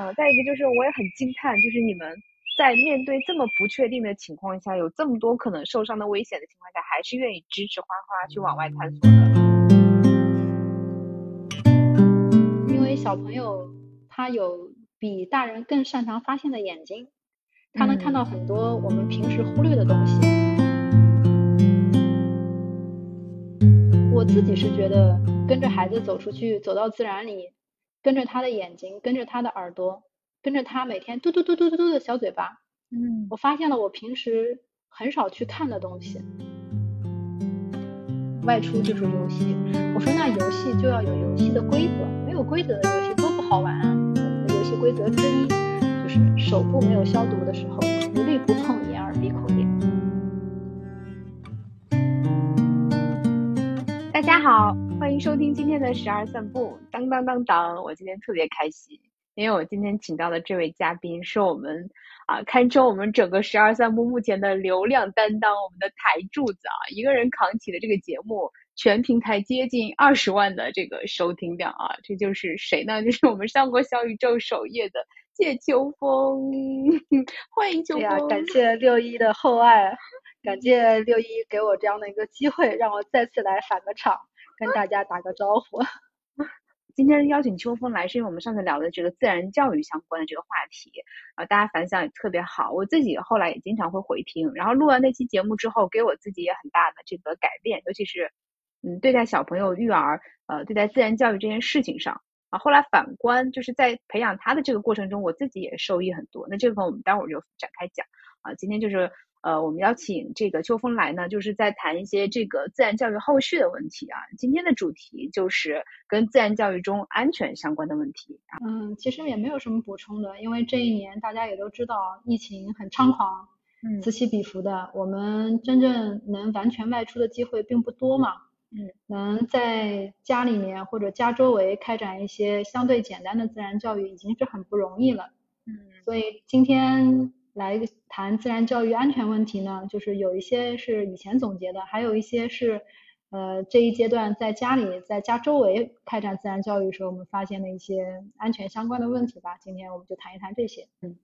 呃，再一个就是我也很惊叹，就是你们在面对这么不确定的情况下，有这么多可能受伤的危险的情况下，还是愿意支持花花去往外探索的。因为小朋友他有比大人更擅长发现的眼睛，他能看到很多我们平时忽略的东西。我自己是觉得跟着孩子走出去，走到自然里。跟着他的眼睛，跟着他的耳朵，跟着他每天嘟嘟嘟嘟嘟嘟的小嘴巴，嗯，我发现了我平时很少去看的东西。外出就是游戏，我说那游戏就要有游戏的规则，没有规则的游戏多不好玩啊！我们的游戏规则之一就是手部没有消毒的时候，一律不碰眼耳鼻口脸。大家好。欢迎收听今天的十二散步。当当当当，我今天特别开心，因为我今天请到的这位嘉宾是我们啊，堪称我们整个十二散步目前的流量担当，我们的台柱子啊，一个人扛起的这个节目，全平台接近二十万的这个收听量啊，这就是谁呢？就是我们上过小宇宙首页的谢秋风，欢迎秋风。感谢六一的厚爱，感谢六一给我这样的一个机会，让我再次来返个场。跟大家打个招呼。今天邀请秋风来，是因为我们上次聊的这个自然教育相关的这个话题，啊，大家反响也特别好。我自己后来也经常会回听，然后录完那期节目之后，给我自己也很大的这个改变，尤其是嗯，对待小朋友育儿，呃，对待自然教育这件事情上啊。后来反观，就是在培养他的这个过程中，我自己也受益很多。那这个我们待会儿就展开讲啊。今天就是。呃，我们邀请这个秋风来呢，就是在谈一些这个自然教育后续的问题啊。今天的主题就是跟自然教育中安全相关的问题。嗯，其实也没有什么补充的，因为这一年大家也都知道，疫情很猖狂，嗯，此起彼伏的，我们真正能完全外出的机会并不多嘛。嗯，能在家里面或者家周围开展一些相对简单的自然教育，已经是很不容易了。嗯，所以今天。来谈自然教育安全问题呢，就是有一些是以前总结的，还有一些是呃这一阶段在家里在家周围开展自然教育时候我们发现的一些安全相关的问题吧。今天我们就谈一谈这些。嗯，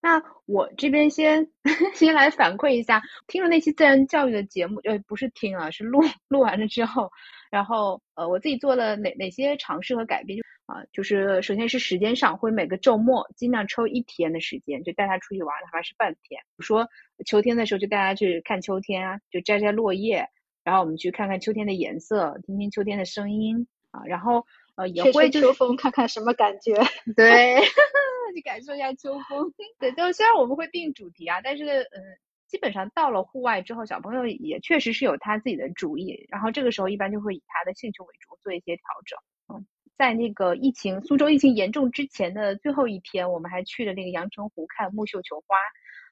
那我这边先 先来反馈一下，听了那期自然教育的节目，呃不是听啊，是录 录完了之后，然后呃我自己做了哪哪些尝试和改变。啊，就是首先是时间上，会每个周末尽量抽一天的时间，就带他出去玩，哪怕是半天。比如说秋天的时候，就带他去看秋天啊，就摘摘落叶，然后我们去看看秋天的颜色，听听秋天的声音啊，然后呃也会秋风，看看什么感觉？对，去感受一下秋风。对，就虽然我们会定主题啊，但是嗯，基本上到了户外之后，小朋友也确实是有他自己的主意，然后这个时候一般就会以他的兴趣为主，做一些调整。嗯。在那个疫情苏州疫情严重之前的最后一天，我们还去了那个阳澄湖看木绣球花，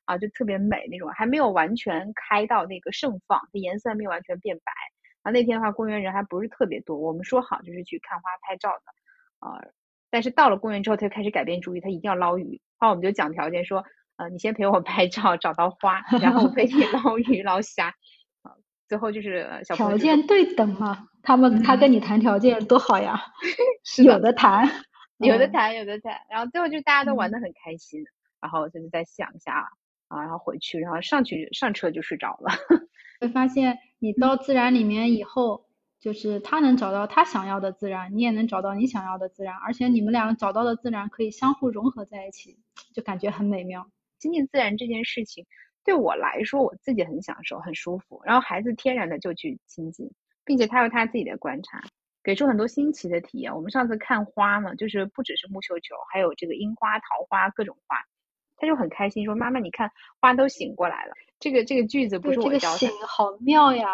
啊，就特别美那种，还没有完全开到那个盛放，它颜色还没有完全变白。啊，那天的话，公园人还不是特别多。我们说好就是去看花拍照的，啊，但是到了公园之后，他就开始改变主意，他一定要捞鱼。后来我们就讲条件说，呃，你先陪我拍照，找到花，然后我陪 你捞鱼捞虾。啊，最后就是小条件对等嘛。他们他跟你谈条件多好呀，有的谈，有的谈，有的谈，然后最后就大家都玩的很开心，然后就是再想一下啊，然后回去，然后上去上车就睡着了。会发现你到自然里面以后，就是他能找到他想要的自然，你也能找到你想要的自然，而且你们两个找到的自然可以相互融合在一起，就感觉很美妙。亲近自然这件事情对我来说，我自己很享受，很舒服，然后孩子天然的就去亲近。并且他有他自己的观察，给出很多新奇的体验。我们上次看花嘛，就是不只是木绣球，还有这个樱花、桃花各种花，他就很开心说：“妈妈，你看花都醒过来了。”这个这个句子不是我教的。醒好妙呀，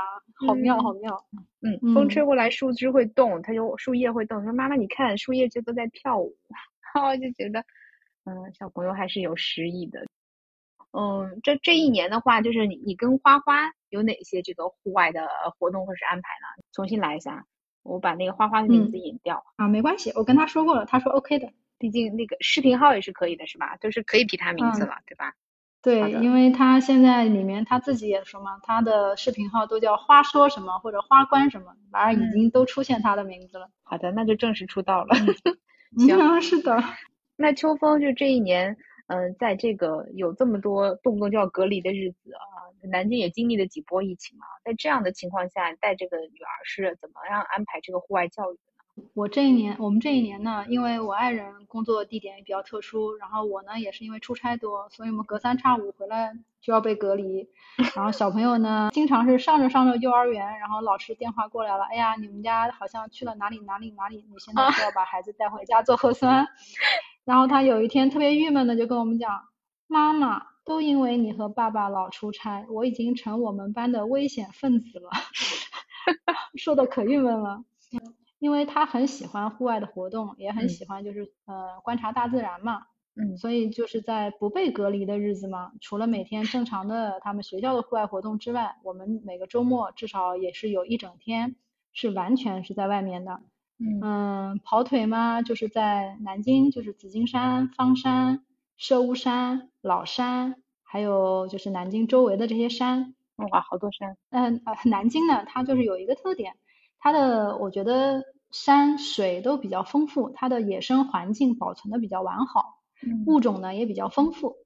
好妙好妙。嗯，风吹过来，树枝会动，他就树叶会动。说：“妈妈，你看树叶就都在跳舞。”然后就觉得，嗯，小朋友还是有诗意的。嗯，这这一年的话，就是你你跟花花有哪些这个户外的活动或是安排呢？重新来一下，我把那个花花的名字引掉啊，没关系，我跟他说过了，他说 OK 的，毕竟那个视频号也是可以的，是吧？就是可以提他名字了，对吧？对，因为他现在里面他自己也说嘛，他的视频号都叫花说什么或者花关什么，反正已经都出现他的名字了。好的，那就正式出道了。行，是的。那秋风就这一年，嗯，在这个有这么多动不动就要隔离的日子啊，南京也经历了几波疫情嘛，在这样的情况下，带这个女儿是怎么样安排这个户外教育的呢？我这一年，我们这一年呢，因为我爱人工作地点也比较特殊，然后我呢也是因为出差多，所以我们隔三差五回来就要被隔离。然后小朋友呢，经常是上着上着幼儿园，然后老师电话过来了，哎呀，你们家好像去了哪里哪里哪里，你现在需要把孩子带回家做核酸。然后他有一天特别郁闷的就跟我们讲，妈妈，都因为你和爸爸老出差，我已经成我们班的危险分子了，说的可郁闷了。因为他很喜欢户外的活动，也很喜欢就是呃观察大自然嘛，嗯，所以就是在不被隔离的日子嘛，除了每天正常的他们学校的户外活动之外，我们每个周末至少也是有一整天是完全是在外面的。嗯，跑腿嘛，就是在南京，就是紫金山、方山、射巫山、老山，还有就是南京周围的这些山。哇，好多山。嗯，呃，南京呢，它就是有一个特点，它的我觉得山水都比较丰富，它的野生环境保存的比较完好，物种呢也比较丰富。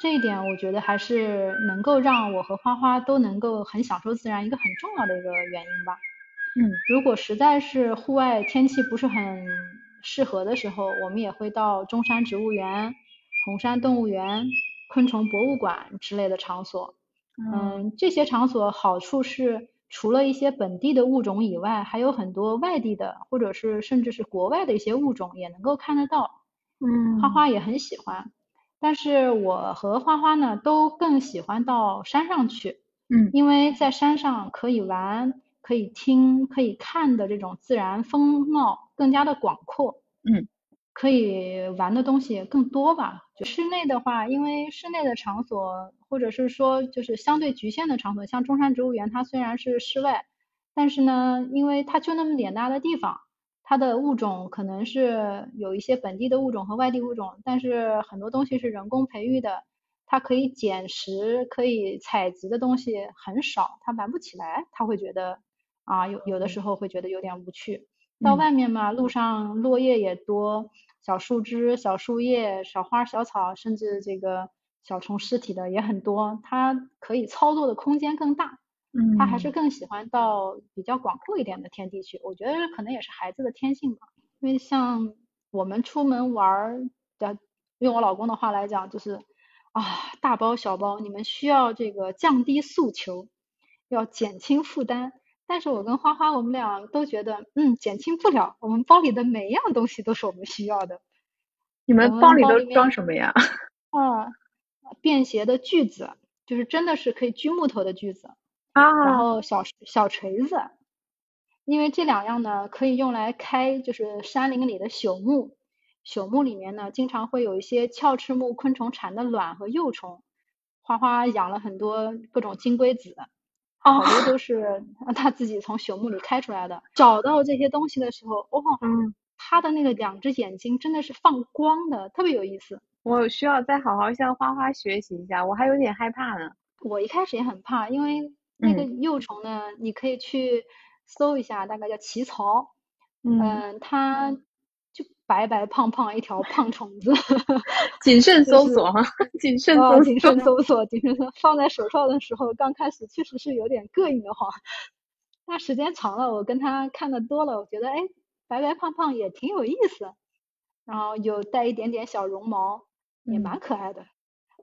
这一点我觉得还是能够让我和花花都能够很享受自然一个很重要的一个原因吧。嗯，如果实在是户外天气不是很适合的时候，我们也会到中山植物园、红山动物园、昆虫博物馆之类的场所。嗯，这些场所好处是，除了一些本地的物种以外，还有很多外地的，或者是甚至是国外的一些物种也能够看得到。嗯，花花也很喜欢，但是我和花花呢，都更喜欢到山上去。嗯，因为在山上可以玩。可以听、可以看的这种自然风貌更加的广阔，嗯，可以玩的东西更多吧。就室内的话，因为室内的场所或者是说就是相对局限的场所，像中山植物园，它虽然是室外，但是呢，因为它就那么点大的地方，它的物种可能是有一些本地的物种和外地物种，但是很多东西是人工培育的。它可以捡拾、可以采集的东西很少，它玩不起来，他会觉得。啊，有有的时候会觉得有点无趣。到外面嘛，路上落叶也多，小树枝、小树叶、小花、小草，甚至这个小虫尸体的也很多。它可以操作的空间更大。嗯，他还是更喜欢到比较广阔一点的天地去。我觉得可能也是孩子的天性吧。因为像我们出门玩的，用我老公的话来讲，就是啊，大包小包，你们需要这个降低诉求，要减轻负担。但是我跟花花，我们俩都觉得，嗯，减轻不了。我们包里的每一样东西都是我们需要的。你们包里都装什么呀？啊，便携的锯子，就是真的是可以锯木头的锯子。啊。然后小小锤子，因为这两样呢，可以用来开，就是山林里的朽木。朽木里面呢，经常会有一些鞘翅目昆虫产的卵和幼虫。花花养了很多各种金龟子。好多都是他自己从朽木里开出来的。找到这些东西的时候，哦，嗯，他的那个两只眼睛真的是放光的，特别有意思。我需要再好好向花花学习一下，我还有点害怕呢。我一开始也很怕，因为那个幼虫呢，你可以去搜一下，大概叫奇槽，嗯，它。白白胖胖一条胖虫子，谨慎 搜索哈，谨慎搜谨慎搜索，谨慎搜放在手上的时候，刚开始确实是有点膈应的慌。那时间长了，我跟他看的多了，我觉得哎，白白胖胖也挺有意思，然后有带一点点小绒毛，也蛮可爱的，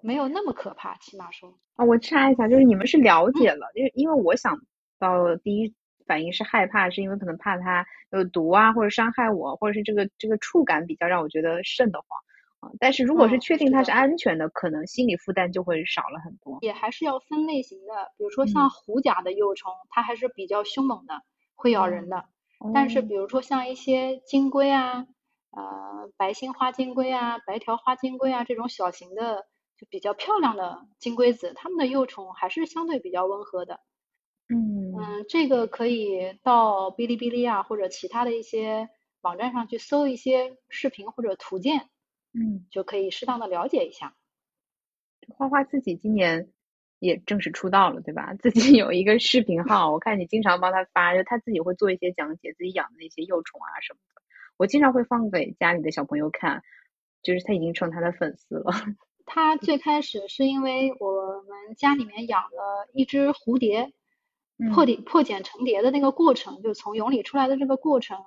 没有那么可怕，起码说。啊，我插一下，就是你们是了解了，因为因为我想到第一。反应是害怕，是因为可能怕它有毒啊，或者伤害我，或者是这个这个触感比较让我觉得瘆得慌啊。但是如果是确定它是安全的，可能心理负担就会少了很多。也还是要分类型的，比如说像虎甲的幼虫，它还是比较凶猛的，会咬人的。但是比如说像一些金龟啊，呃，白心花金龟啊，白条花金龟啊这种小型的，就比较漂亮的金龟子，它们的幼虫还是相对比较温和的。嗯嗯，这个可以到哔哩哔哩啊，或者其他的一些网站上去搜一些视频或者图鉴，嗯，就可以适当的了解一下。花花自己今年也正式出道了，对吧？自己有一个视频号，我看你经常帮他发，就他自己会做一些讲解，自己养的那些幼虫啊什么的，我经常会放给家里的小朋友看。就是他已经成他的粉丝了。他最开始是因为我们家里面养了一只蝴蝶，破茧破茧成蝶的那个过程，就从蛹里出来的这个过程，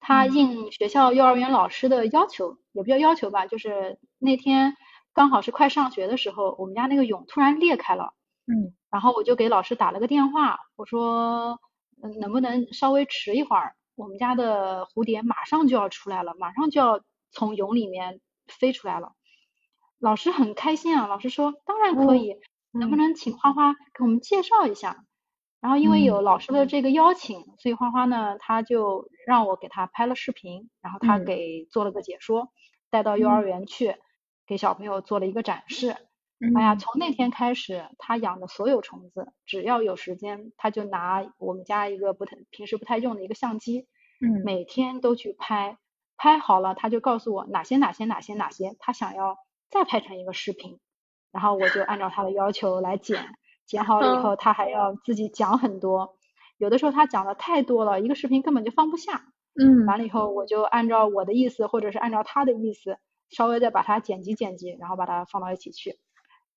他应学校幼儿园老师的要求，也不叫要求吧，就是那天刚好是快上学的时候，我们家那个蛹突然裂开了，嗯，然后我就给老师打了个电话，我说，嗯，能不能稍微迟一会儿，我们家的蝴蝶马上就要出来了，马上就要从蛹里面飞出来了。老师很开心啊，老师说当然可以，能不能请花花给我们介绍一下？然后因为有老师的这个邀请，所以花花呢，他就让我给他拍了视频，然后他给做了个解说，带到幼儿园去给小朋友做了一个展示。哎呀，从那天开始，他养的所有虫子，只要有时间，他就拿我们家一个不太平时不太用的一个相机，嗯，每天都去拍，拍好了他就告诉我哪些哪些哪些哪些他想要。再拍成一个视频，然后我就按照他的要求来剪，剪好了以后他还要自己讲很多，有的时候他讲的太多了，一个视频根本就放不下。嗯，完了以后我就按照我的意思或者是按照他的意思，稍微再把它剪辑剪辑，然后把它放到一起去，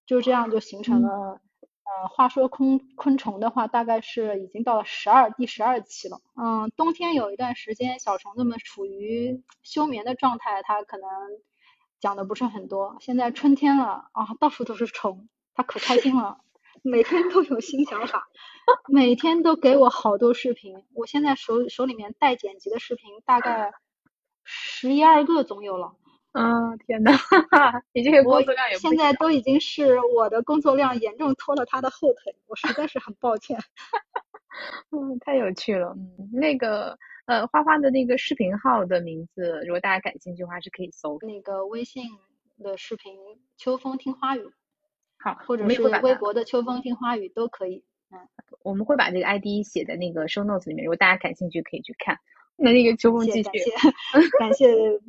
就这样就形成了。呃，话说昆昆虫的话，大概是已经到了十二第十二期了。嗯，冬天有一段时间小虫子们处于休眠的状态，它可能。讲的不是很多，现在春天了啊，到处都是虫，它可开心了，每天都有新想法，每天都给我好多视频。我现在手手里面待剪辑的视频大概十一二个总有了。嗯，天呐，你这个工作量也现在都已经是我的工作量严重拖了他的后腿，我实在是很抱歉。嗯，太有趣了。嗯，那个。呃，花花的那个视频号的名字，如果大家感兴趣的话，是可以搜那个微信的视频“秋风听花语”，好，或者是微博的“秋风听花雨”都可以。嗯，我们会把这个 ID 写在那个 show notes 里面，如果大家感兴趣可以去看。那那个秋风继续，感谢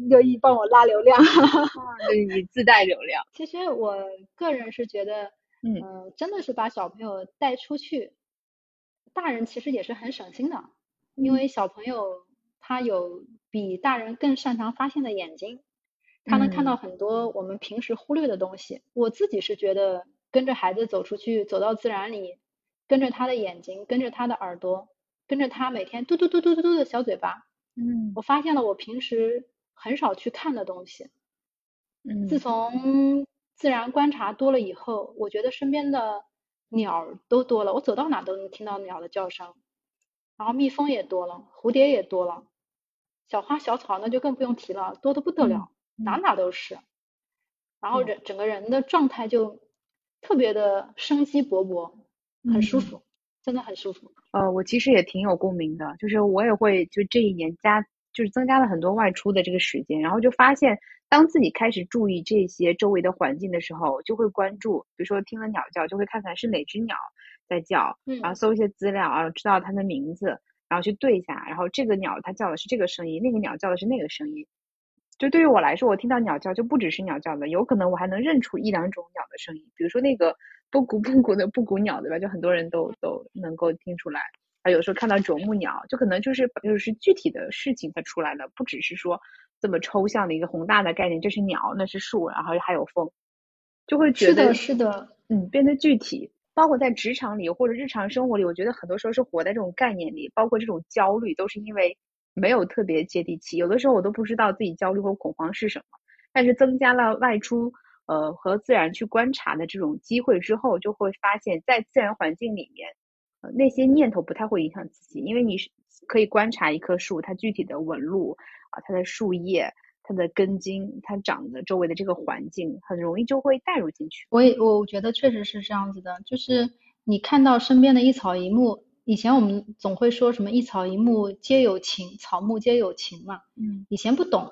六一帮我拉流量，你自带流量。其实我个人是觉得，嗯，真的是把小朋友带出去，大人其实也是很省心的。因为小朋友他有比大人更擅长发现的眼睛，他能看到很多我们平时忽略的东西。我自己是觉得跟着孩子走出去，走到自然里，跟着他的眼睛，跟着他的耳朵，跟着他每天嘟嘟嘟嘟嘟嘟的小嘴巴，嗯，我发现了我平时很少去看的东西。嗯，自从自然观察多了以后，我觉得身边的鸟都多了，我走到哪都能听到鸟的叫声。然后蜜蜂也多了，蝴蝶也多了，小花小草那就更不用提了，多的不得了，哪哪都是。然后人整个人的状态就特别的生机勃勃，很舒服，真的很舒服。呃，我其实也挺有共鸣的，就是我也会就这一年加，就是增加了很多外出的这个时间，然后就发现，当自己开始注意这些周围的环境的时候，就会关注，比如说听了鸟叫，就会看看是哪只鸟。在叫，然后搜一些资料啊，知道它的名字，然后去对一下，然后这个鸟它叫的是这个声音，那个鸟叫的是那个声音。就对于我来说，我听到鸟叫就不只是鸟叫的，有可能我还能认出一两种鸟的声音，比如说那个 布谷布谷的布谷鸟，对吧？就很多人都都能够听出来。啊，有时候看到啄木鸟，就可能就是就是具体的事情它出来了，不只是说这么抽象的一个宏大的概念，这是鸟，那是树，然后还有风，就会觉得是的，是的，嗯，变得具体。包括在职场里或者日常生活里，我觉得很多时候是活在这种概念里，包括这种焦虑都是因为没有特别接地气。有的时候我都不知道自己焦虑或恐慌是什么，但是增加了外出呃和自然去观察的这种机会之后，就会发现，在自然环境里面，呃那些念头不太会影响自己，因为你是可以观察一棵树它具体的纹路啊，它的树叶。它的根茎，它长的周围的这个环境，很容易就会带入进去。我也我觉得确实是这样子的，就是你看到身边的一草一木，以前我们总会说什么一草一木皆有情，草木皆有情嘛。嗯。以前不懂，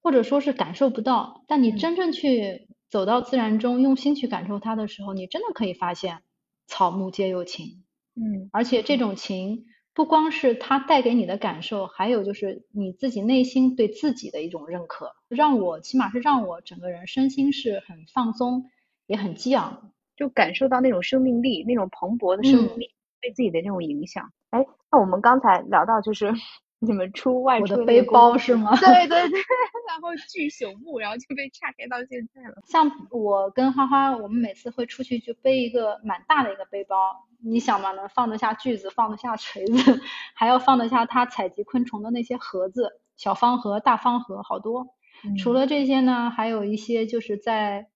或者说是感受不到，但你真正去走到自然中，用心去感受它的时候，你真的可以发现草木皆有情。嗯。而且这种情。不光是它带给你的感受，还有就是你自己内心对自己的一种认可，让我起码是让我整个人身心是很放松，也很激昂，就感受到那种生命力，那种蓬勃的生命力对自己的这种影响。哎，那我们刚才聊到就是 你们出外出我的背包是吗？对对对，然后巨朽木，然后就被岔开到现在了。像我跟花花，我们每次会出去就背一个蛮大的一个背包，你想嘛，能放得下锯子，放得下锤子，还要放得下他采集昆虫的那些盒子，小方盒、大方盒，好多。除了这些呢，还有一些就是在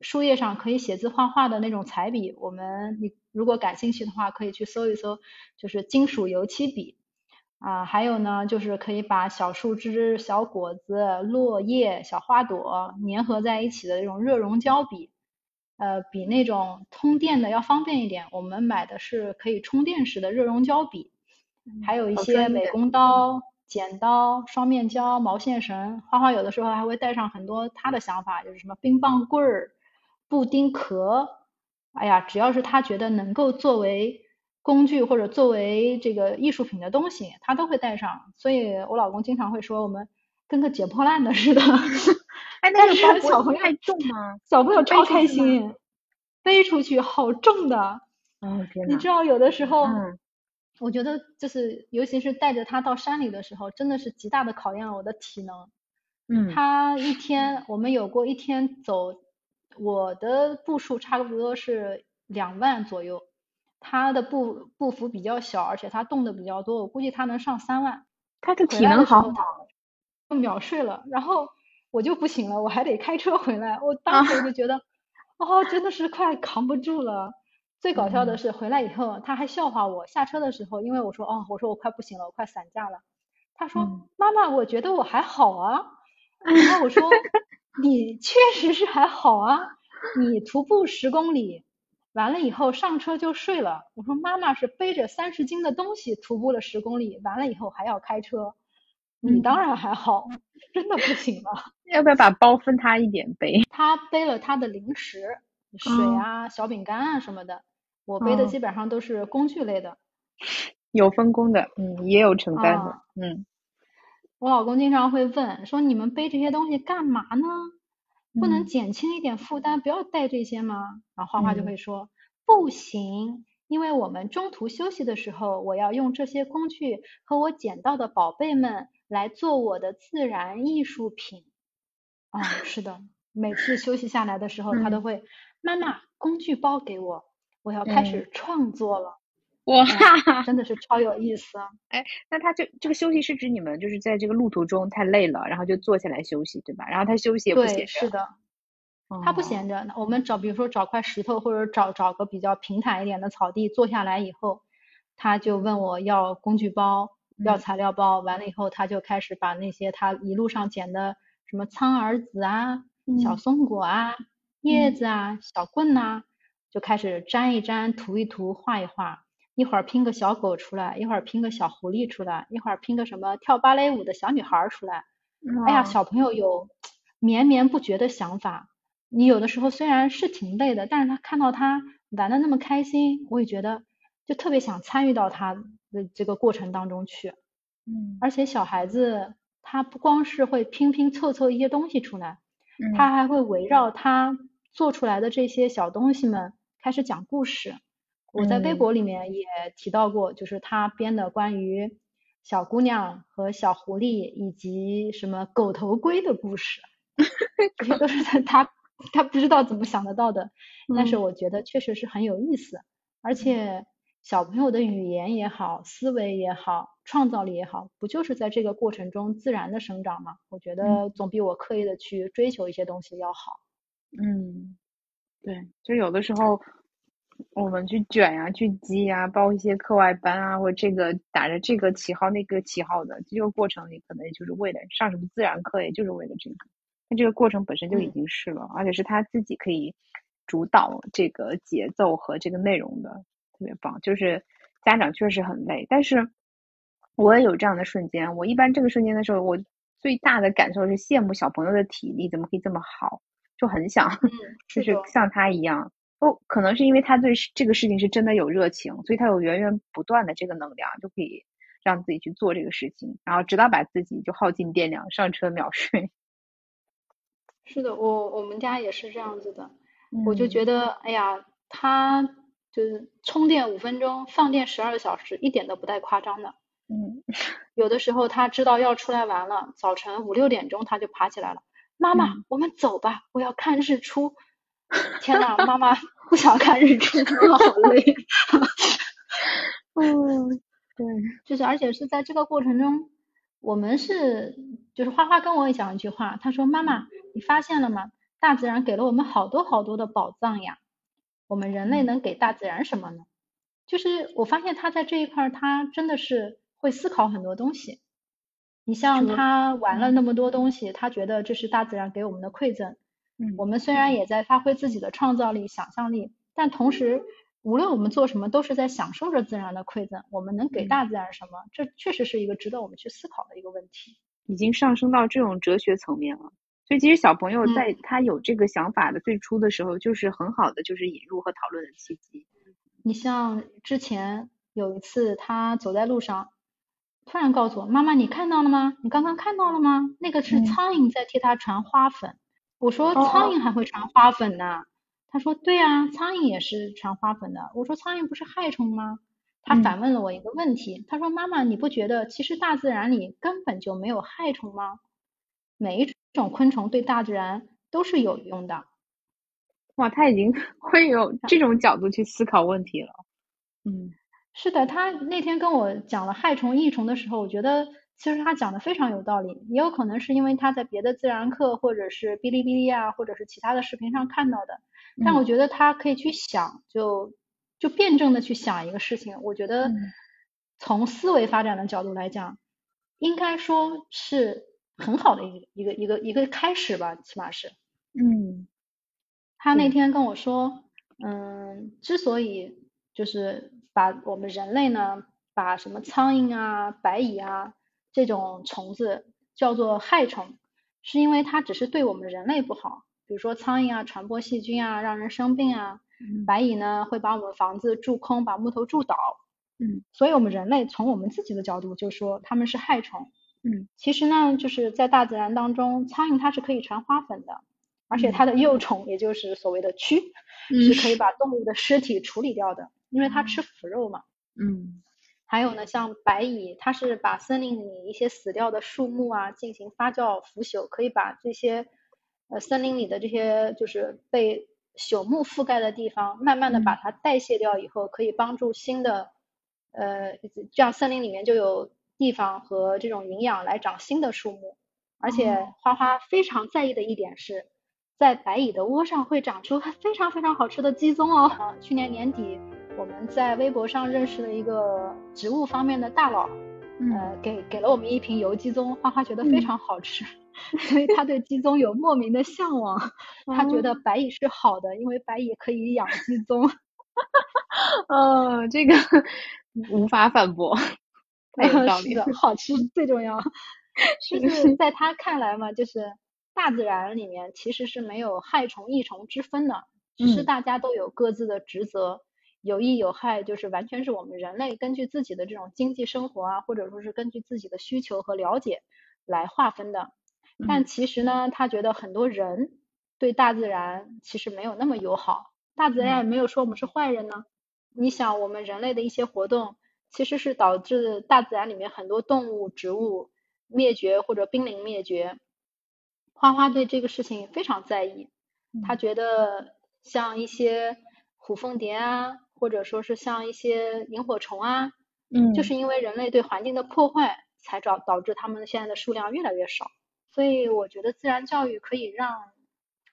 书页上可以写字画画的那种彩笔，我们你如果感兴趣的话，可以去搜一搜，就是金属油漆笔。啊，还有呢，就是可以把小树枝、小果子、落叶、小花朵粘合在一起的这种热熔胶笔，呃，比那种通电的要方便一点。我们买的是可以充电式的热熔胶笔，还有一些美工刀、剪刀、双面胶、毛线绳。花花有的时候还会带上很多他的想法，就是什么冰棒棍儿、布丁壳。哎呀，只要是他觉得能够作为。工具或者作为这个艺术品的东西，他都会带上。所以我老公经常会说我们跟个捡破烂的似的。哎，但是小朋友太重吗？小朋友超开心，背出去好重的。哦天你知道有的时候，我觉得就是尤其是带着他到山里的时候，真的是极大的考验了我的体能。嗯。他一天，我们有过一天走，我的步数差不多是两万左右。他的步步幅比较小，而且他动的比较多，我估计他能上三万。他的体能好，就秒睡了。然后我就不行了，我还得开车回来。我当时就觉得，哦，真的是快扛不住了。最搞笑的是回来以后，他还笑话我。下车的时候，因为我说，哦，我说我快不行了，我快散架了。他说，妈妈，我觉得我还好啊。然后我说，你确实是还好啊，你徒步十公里。完了以后上车就睡了。我说妈妈是背着三十斤的东西徒步了十公里，完了以后还要开车。你当然还好，真的不行了。要不要把包分他一点背？他背了他的零食、水啊、小饼干啊什么的。我背的基本上都是工具类的。有分工的，嗯，也有承担的，嗯。我老公经常会问说：“你们背这些东西干嘛呢？”不能减轻一点负担，不要带这些吗？然后花花就会说不行，因为我们中途休息的时候，我要用这些工具和我捡到的宝贝们来做我的自然艺术品。啊，是的，每次休息下来的时候，他都会妈妈工具包给我，我要开始创作了。哇，真的是超有意思啊！哎，那他这这个休息是指你们就是在这个路途中太累了，然后就坐下来休息，对吧？然后他休息也不闲着。对，是的，他不闲着。我们找，比如说找块石头，或者找找个比较平坦一点的草地，坐下来以后，他就问我要工具包，要材料包。完了以后，他就开始把那些他一路上捡的什么苍耳子啊、小松果啊、叶子啊、小棍呐，就开始粘一粘、涂一涂、画一画。一会儿拼个小狗出来，一会儿拼个小狐狸出来，一会儿拼个什么跳芭蕾舞的小女孩出来。哎呀，小朋友有绵绵不绝的想法。你有的时候虽然是挺累的，但是他看到他玩的那么开心，我也觉得就特别想参与到他的这个过程当中去。嗯。而且小孩子他不光是会拼拼凑凑一些东西出来，他还会围绕他做出来的这些小东西们开始讲故事。我在微博里面也提到过，就是他编的关于小姑娘和小狐狸以及什么狗头龟的故事，这些都是他他不知道怎么想得到的，但是我觉得确实是很有意思，而且小朋友的语言也好，思维也好，创造力也好，不就是在这个过程中自然的生长吗？我觉得总比我刻意的去追求一些东西要好。嗯，对，就有的时候。我们去卷呀，去积呀，报一些课外班啊，或者这个打着这个旗号那个旗号的，这个过程里可能也就是为了上什么自然课，也就是为了这个。那这个过程本身就已经是了，而且是他自己可以主导这个节奏和这个内容的，特别棒。就是家长确实很累，但是我也有这样的瞬间。我一般这个瞬间的时候，我最大的感受是羡慕小朋友的体力怎么可以这么好，就很想就是像他一样。哦，可能是因为他对这个事情是真的有热情，所以他有源源不断的这个能量，就可以让自己去做这个事情，然后直到把自己就耗尽电量，上车秒睡。是的，我我们家也是这样子的，我就觉得，哎呀，他就是充电五分钟，放电十二个小时，一点都不带夸张的。嗯，有的时候他知道要出来玩了，早晨五六点钟他就爬起来了。妈妈，我们走吧，我要看日出。天呐，妈妈不想看日出，妈妈好累。嗯，对，就是而且是在这个过程中，我们是就是花花跟我也讲一句话，他说妈妈，你发现了吗？大自然给了我们好多好多的宝藏呀，我们人类能给大自然什么呢？就是我发现他在这一块，他真的是会思考很多东西。你像他玩了那么多东西，他觉得这是大自然给我们的馈赠。嗯，我们虽然也在发挥自己的创造力、想象力，但同时，无论我们做什么，都是在享受着自然的馈赠。我们能给大自然什么？这确实是一个值得我们去思考的一个问题。已经上升到这种哲学层面了。所以，其实小朋友在他有这个想法的最初的时候，就是很好的，就是引入和讨论的契机。你像之前有一次，他走在路上，突然告诉我：“妈妈，你看到了吗？你刚刚看到了吗？那个是苍蝇在替他传花粉。”我说：“苍蝇还会传花粉呢？”他说：“对啊，苍蝇也是传花粉的。”我说：“苍蝇不是害虫吗？”他反问了我一个问题：“他说，妈妈，你不觉得其实大自然里根本就没有害虫吗？每一种昆虫对大自然都是有用的。”哇，他已经 会有这种角度去思考问题了。嗯，是的，他那天跟我讲了害虫、益虫的时候，我觉得其实他讲的非常有道理。也有可能是因为他在别的自然课或者是哔哩哔哩啊，或者是其他的视频上看到的。但我觉得他可以去想，就就辩证的去想一个事情。我觉得从思维发展的角度来讲，应该说是很好的一个一个一个一个开始吧，起码是。嗯。他那天跟我说，嗯，之所以就是把我们人类呢，把什么苍蝇啊、白蚁啊这种虫子叫做害虫，是因为它只是对我们人类不好。比如说苍蝇啊，传播细菌啊，让人生病啊；白蚁呢，会把我们房子蛀空，把木头蛀倒。嗯，所以我们人类从我们自己的角度就说它们是害虫。嗯，其实呢，就是在大自然当中，苍蝇它是可以传花粉的。而且它的幼虫，也就是所谓的蛆，是可以把动物的尸体处理掉的，因为它吃腐肉嘛。嗯。还有呢，像白蚁，它是把森林里一些死掉的树木啊进行发酵腐朽，可以把这些呃森林里的这些就是被朽木覆盖的地方，慢慢的把它代谢掉以后，可以帮助新的呃这样森林里面就有地方和这种营养来长新的树木。而且花花非常在意的一点是。在白蚁的窝上会长出非常非常好吃的鸡枞哦。去年年底，我们在微博上认识了一个植物方面的大佬，呃，给给了我们一瓶油鸡枞，花花觉得非常好吃，所以他对鸡枞有莫名的向往。他觉得白蚁是好的，因为白蚁可以养鸡枞。呃，这个无法反驳，太有道理了。好吃最重要，就是在他看来嘛，就是。大自然里面其实是没有害虫益虫之分的，只是大家都有各自的职责，有益有害，就是完全是我们人类根据自己的这种经济生活啊，或者说是根据自己的需求和了解来划分的。但其实呢，他觉得很多人对大自然其实没有那么友好，大自然也没有说我们是坏人呢。你想，我们人类的一些活动，其实是导致大自然里面很多动物、植物灭绝或者濒临灭绝。花花对这个事情非常在意，他觉得像一些虎凤蝶啊，或者说是像一些萤火虫啊，嗯，就是因为人类对环境的破坏，才导导致它们现在的数量越来越少。所以我觉得自然教育可以让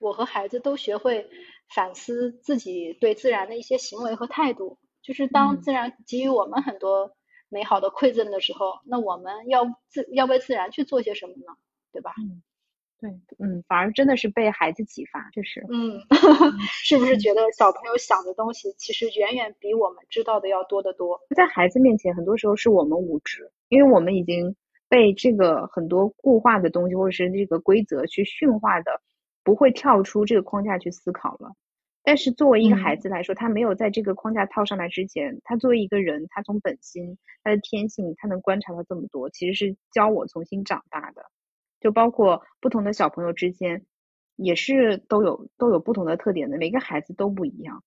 我和孩子都学会反思自己对自然的一些行为和态度。就是当自然给予我们很多美好的馈赠的时候，那我们要自要为自然去做些什么呢？对吧？对，嗯，反而真的是被孩子启发，就是，嗯，是不是觉得小朋友想的东西其实远远比我们知道的要多得多？在孩子面前，很多时候是我们无知，因为我们已经被这个很多固化的东西或者是这个规则去驯化的，不会跳出这个框架去思考了。但是作为一个孩子来说，他没有在这个框架套上来之前，他作为一个人，他从本心、他的天性，他能观察到这么多，其实是教我重新长大的。就包括不同的小朋友之间，也是都有都有不同的特点的，每个孩子都不一样。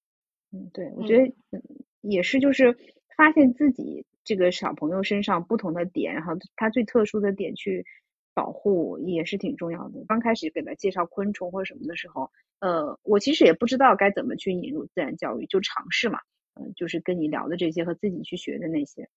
嗯，对，我觉得嗯也是就是发现自己这个小朋友身上不同的点，然后他最特殊的点去保护也是挺重要的。刚开始给他介绍昆虫或者什么的时候，呃，我其实也不知道该怎么去引入自然教育，就尝试嘛，嗯，就是跟你聊的这些和自己去学的那些。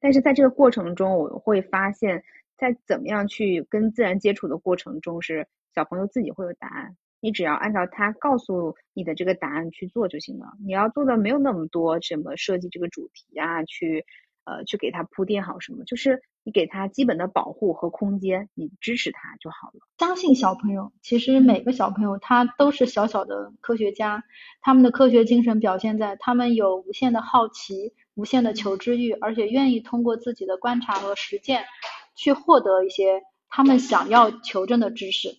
但是在这个过程中，我会发现，在怎么样去跟自然接触的过程中，是小朋友自己会有答案。你只要按照他告诉你的这个答案去做就行了。你要做的没有那么多，什么设计这个主题啊，去呃去给他铺垫好什么，就是你给他基本的保护和空间，你支持他就好了。相信小朋友，其实每个小朋友他都是小小的科学家，他们的科学精神表现在他们有无限的好奇、无限的求知欲，而且愿意通过自己的观察和实践去获得一些他们想要求证的知识。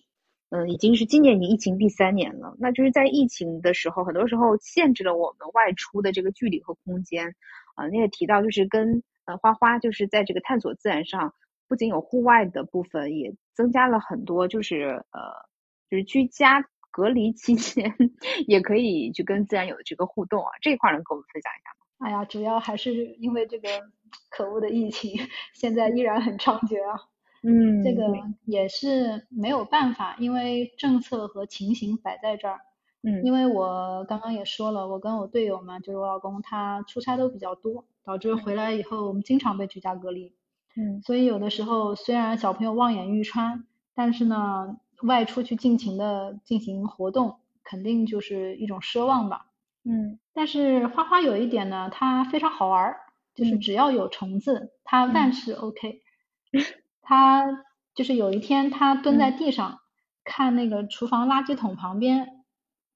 嗯，已经是今年已经疫情第三年了，那就是在疫情的时候，很多时候限制了我们外出的这个距离和空间。啊，你也提到，就是跟呃花花，就是在这个探索自然上，不仅有户外的部分，也增加了很多，就是呃，就是居家隔离期间 也可以去跟自然有这个互动啊。这一块能跟我们分享一下吗？哎呀，主要还是因为这个可恶的疫情，现在依然很猖獗啊。嗯，这个也是没有办法，因为政策和情形摆在这儿。嗯，因为我刚刚也说了，我跟我队友嘛，就是我老公，他出差都比较多，导致回来以后我们经常被居家隔离。嗯，所以有的时候虽然小朋友望眼欲穿，但是呢，外出去尽情的进行活动，肯定就是一种奢望吧。嗯，但是花花有一点呢，它非常好玩，就是只要有虫子，它万。事 OK。他就是有一天，他蹲在地上看那个厨房垃圾桶旁边，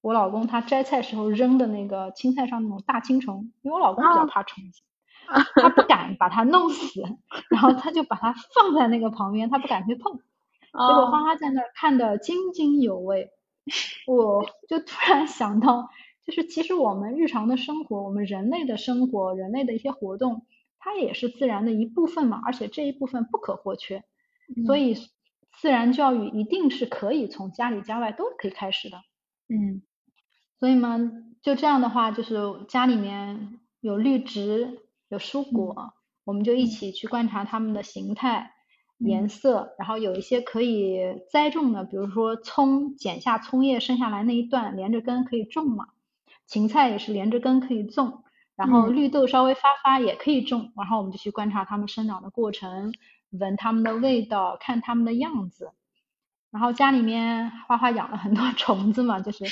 我老公他摘菜时候扔的那个青菜上那种大青虫，因为我老公比较怕虫子，他不 敢把它弄死，然后他就把它放在那个旁边，他不敢去碰，结果花花。在那儿看得津津有味，我就突然想到，就是其实我们日常的生活，我们人类的生活，人类的一些活动。它也是自然的一部分嘛，而且这一部分不可或缺，所以自然教育一定是可以从家里家外都可以开始的。嗯，所以嘛，就这样的话，就是家里面有绿植、有蔬果，我们就一起去观察它们的形态、颜色，然后有一些可以栽种的，比如说葱，剪下葱叶剩下来那一段连着根可以种嘛，芹菜也是连着根可以种。然后绿豆稍微发发也可以种，然后我们就去观察它们生长的过程，闻它们的味道，看它们的样子。然后家里面花花养了很多 虫子嘛，就是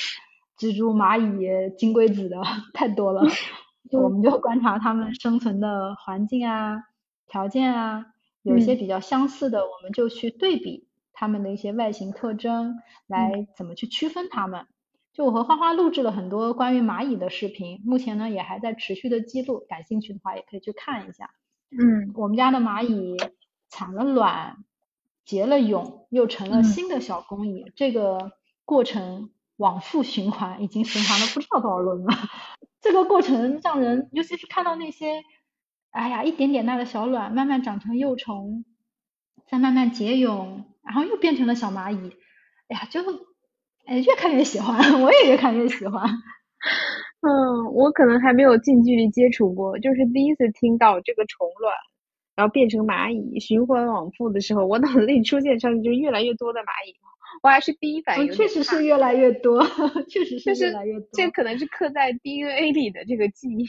蜘蛛、蚂蚁、金龟子的太多了，我们就观察它们生存的环境啊、条件啊，有一些比较相似的，我们就去对比它们的一些外形特征，来怎么去区分它们。就我和花花录制了很多关于蚂蚁的视频，目前呢也还在持续的记录，感兴趣的话也可以去看一下。嗯，我们家的蚂蚁产了卵，结了蛹，又成了新的小工蚁，这个过程往复循环，已经循环了不知道多少轮了。这个过程让人，尤其是看到那些，哎呀，一点点大的小卵慢慢长成幼虫，再慢慢结蛹，然后又变成了小蚂蚁，哎呀，就。哎，越看越喜欢，我也越看越喜欢。嗯，我可能还没有近距离接触过，就是第一次听到这个虫卵，然后变成蚂蚁，循环往复的时候，我脑子里出现上去就越来越多的蚂蚁。我还是第一反应，确实是越来 越多，确实是越来越多。这可能是刻在 DNA 里的这个记忆。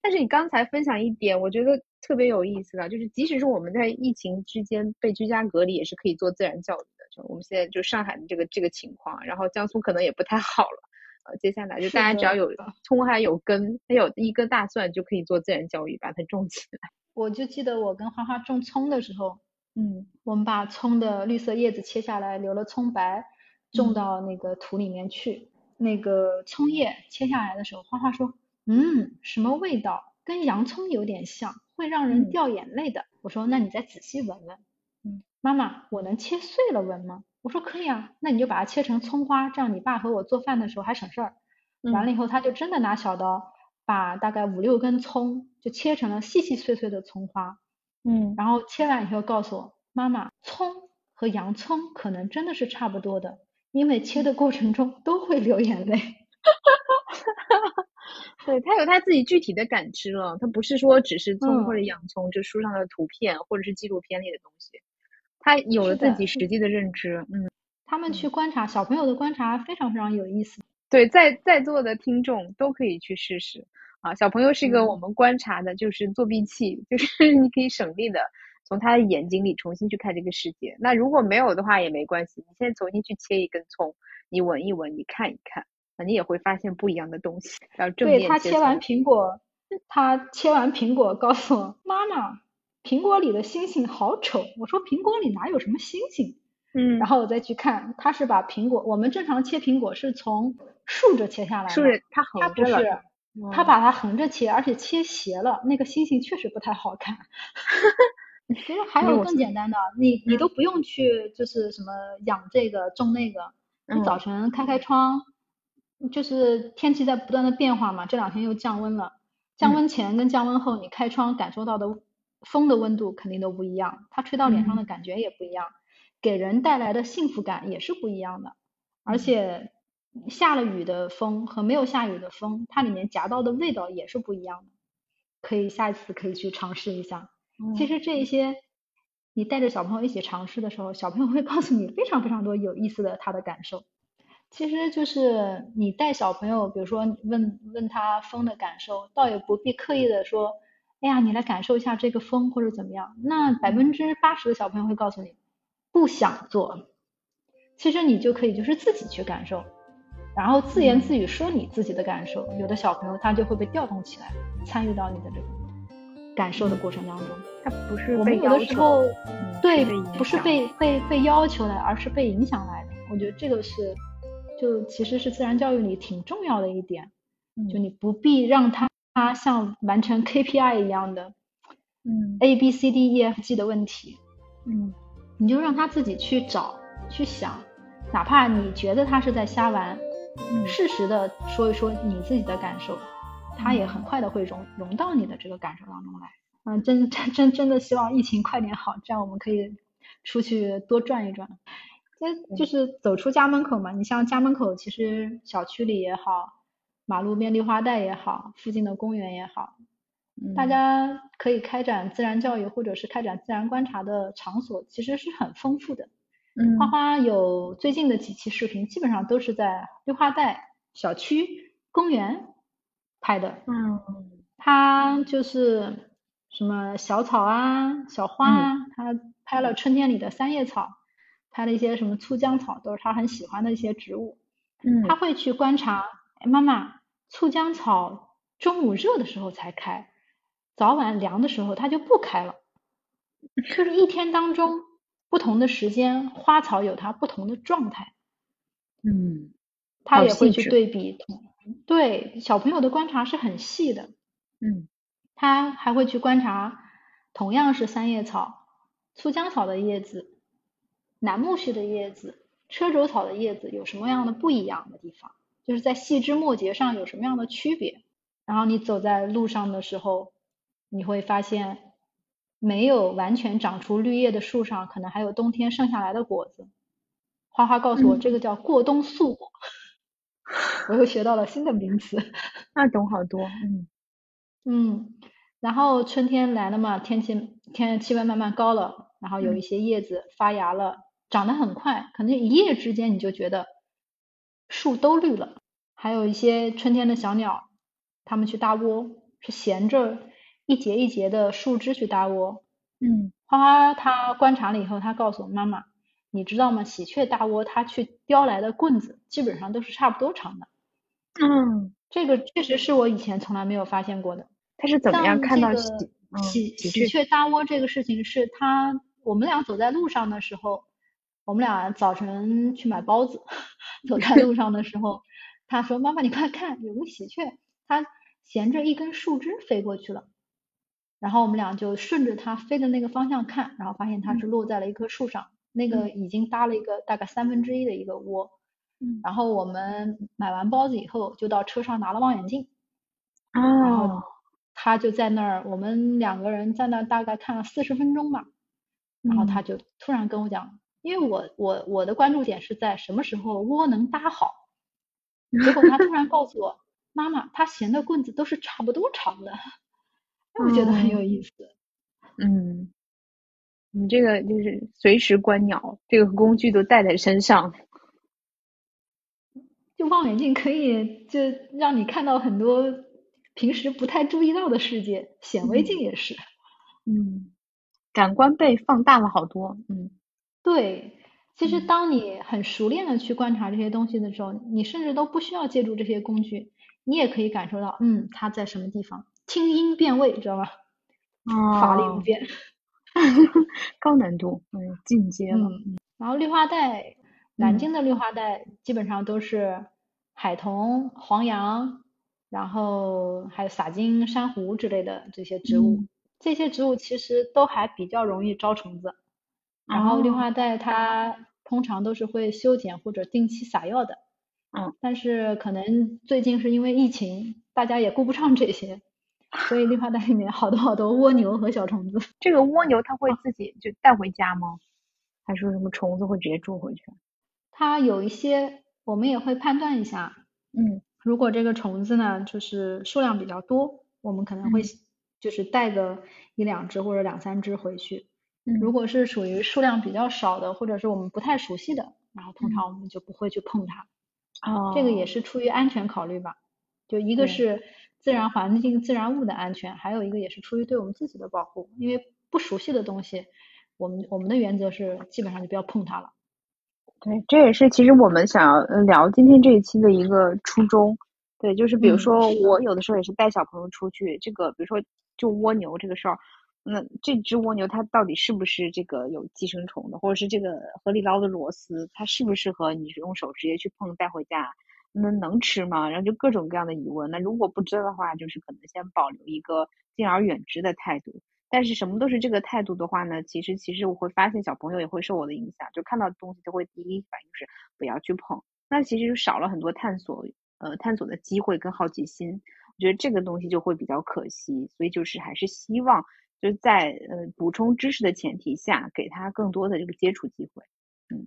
但是你刚才分享一点，我觉得特别有意思的，就是即使是我们在疫情之间被居家隔离，也是可以做自然教育。我们现在就上海的这个这个情况，然后江苏可能也不太好了，呃，接下来就大家只要有葱还有根，还有一根大蒜就可以做自然教育，把它种起来。我就记得我跟花花种葱的时候，嗯，我们把葱的绿色叶子切下来，留了葱白，种到那个土里面去。那个葱叶切下来的时候，花花说，嗯，什么味道？跟洋葱有点像，会让人掉眼泪的。我说，那你再仔细闻闻。妈妈，我能切碎了闻吗？我说可以啊，那你就把它切成葱花，这样你爸和我做饭的时候还省事儿。完了以后，他就真的拿小刀把大概五六根葱就切成了细细碎碎的葱花。嗯，然后切完以后告诉我，妈妈，葱和洋葱可能真的是差不多的，因为切的过程中都会流眼泪。对他有他自己具体的感知了，他不是说只是葱嗯或者洋葱，就书上的图片或者是纪录片里的东西，他有了自己实际的认知。嗯，他们去观察小朋友的观察非常非常有意思。对，在在座的听众都可以去试试啊。小朋友是一个嗯我们观察的，就是作弊器，就是你可以省力的从他的眼睛里重新去看这个世界。那如果没有的话也没关系，你现在重新去切一根葱，你闻一闻，你看一看，那你也会发现不一样的东西。要正对他切完苹果，他切完苹果告诉我妈妈，苹果里的星星好丑。我说苹果里哪有什么星星？嗯，然后我再去看，他是把苹果，我们正常切苹果是从竖着切下来的，是它他不横着他把它横着切，而且切斜了，那个星星确实不太好看。其实还有更简单的，你你都不用去就是什么养这个种那个，你早嗯晨开开窗，就是天气在不断的变化嘛，这两天又降温了，降嗯温前跟降温后你开窗感受到的风的温度肯定都不一样，它吹到脸上的感觉也不一样，给人带来的幸福感也是不一样的，而且下了雨的风和没有下雨的风，它里面夹到的味道也是不一样的，可以下一次可以去尝试一下。其嗯实这一些，你带着小朋友一起尝试的时候，小朋友会告诉你非常非常多有意思的他的感受。其实就是你带小朋友，比如说问问他风的感受，倒也不必刻意的说，哎呀，你来感受一下这个风或者怎么样。那百分之八十的小朋友会告诉你不想做。其实你就可以就是自己去感受，然后自言自语说你自己的感受。有的小朋友他就会被调动起来，参与到你的这个感受的过程当中。他不是我们有的时候嗯对不是被被被要求来，而是被影响来的。我觉得这个是就其实是自然教育里挺重要的一点，就嗯你不必让他他像完成 KPI 一样的嗯。A B C D E F G 的问题，嗯。你就让他自己去找去想，哪怕你觉得他是在瞎玩，嗯。适时的说一说你自己的感受，他也很快的会融融到你的这个感受当中来。嗯，真真真真的希望疫情快点好，这样我们可以出去多转一转。这就是走出家门口嘛，你像家门口，其实小区里也好，马路边绿化带也好，附近的公园也好，大嗯家可以开展自然教育或者是开展自然观察的场所，其实是很丰富的。嗯花花有最近的几期视频，基本上都是在绿化带、小区、公园拍的。嗯他就是什么小草啊、小花啊，他拍了春天里的三叶草，拍了一些什么粗浆草，都是他很喜欢的一些植物。嗯他会去观察，哎，妈妈，醋浆草中午热的时候才开，早晚凉的时候它就不开了。就是一天当中不同的时间，花草有它不同的状态，嗯他也会去对比同。对小朋友的观察是很细的，嗯他还会去观察同样是三叶草，酢浆草的叶子、楠木须的叶子、车轴草的叶子有什么样的不一样的地方，就是在细枝末节上有什么样的区别。然后你走在路上的时候，你会发现没有完全长出绿叶的树上，可能还有冬天剩下来的果子。花花告诉我，嗯这个叫过冬素果。我又学到了新的名词。那懂好多嗯 嗯，然后春天来了嘛，天气天气温慢慢高了，然后有一嗯些叶子发芽了，长得很快，可能一夜之间你就觉得树都绿了。还有一些春天的小鸟，它们去搭窝，是衔着一节一节的树枝去搭窝。嗯花花它观察了以后，它告诉我妈妈，你知道吗？喜鹊搭窝它去叼来的棍子基本上都是差不多长的，嗯，这个确实是我以前从来没有发现过的。他是怎么样看到这喜喜喜鹊喜鹊搭窝这个事情，是他我们俩走在路上的时候，我们俩早晨去买包子，走在路上的时候，他说：“妈妈，你快看，有个喜鹊，它衔着一根树枝飞过去了。”然后我们俩就顺着它飞的那个方向看，然后发现它是落在了一棵树上，那个已经搭了一个大概三分之一的一个窝。嗯然后我们买完包子以后，就到车上拿了望远镜。然后哦他就在那儿，我们两个人在那儿大概看了四十分钟吧，然后他嗯就突然跟我讲，因为我我我的关注点是在什么时候窝能搭好，结果他突然告诉我，妈妈，他弦的棍子都是差不多长的，我觉得很有意思。嗯，你这个就是随时观鸟，这个工具都带在身上。就望远镜可以就让你看到很多平时不太注意到的世界，显微镜也是。嗯，感官被放大了好多。嗯，对。其实，当你很熟练的去观察这些东西的时候，你甚至都不需要借助这些工具，你也可以感受到，嗯，它在什么地方，听音辨位，知道吧？哦，法力无边，高难度，嗯，进阶了。然后绿化带，南京的绿化带基本上都是海桐、黄杨，然后还有洒金、珊瑚之类的这些植物，这些植物其实都还比较容易招虫子。然后绿化带它通常都是会修剪或者定期撒药的，嗯，但是可能最近是因为疫情，大家也顾不上这些，所以绿化带里面好多好多蜗牛和小虫子。这个蜗牛它会自己就带回家吗？还是什么虫子会直接住回去？它有一些我们也会判断一下，嗯，如果这个虫子呢就是数量比较多，我们可能会就是带个一两只或者两三只回去。如果是属于数量比较少的，或者是我们不太熟悉的，然后通常我们就不会去碰它。哦，这个也是出于安全考虑吧。就一个是自然环境、自然物的安全，还有一个也是出于对我们自己的保护。因为不熟悉的东西，我们我们的原则是基本上就不要碰它了。对，这也是其实我们想要聊今天这一期的一个初衷。对，就是比如说我有的时候也是带小朋友出去，这个比如说就蜗牛这个事儿。那这只蜗牛它到底是不是这个有寄生虫的，或者是这个河里捞的螺丝，它适不适合你用手直接去碰带回家？那能吃吗？然后就各种各样的疑问。那如果不知道的话，就是可能先保留一个敬而远之的态度。但是什么都是这个态度的话呢，其实其实我会发现小朋友也会受我的影响，就看到东西就会第一反应是不要去碰。那其实就少了很多探索呃探索的机会跟好奇心。我觉得这个东西就会比较可惜。所以就是还是希望。就在呃补充知识的前提下，给他更多的这个接触机会。嗯，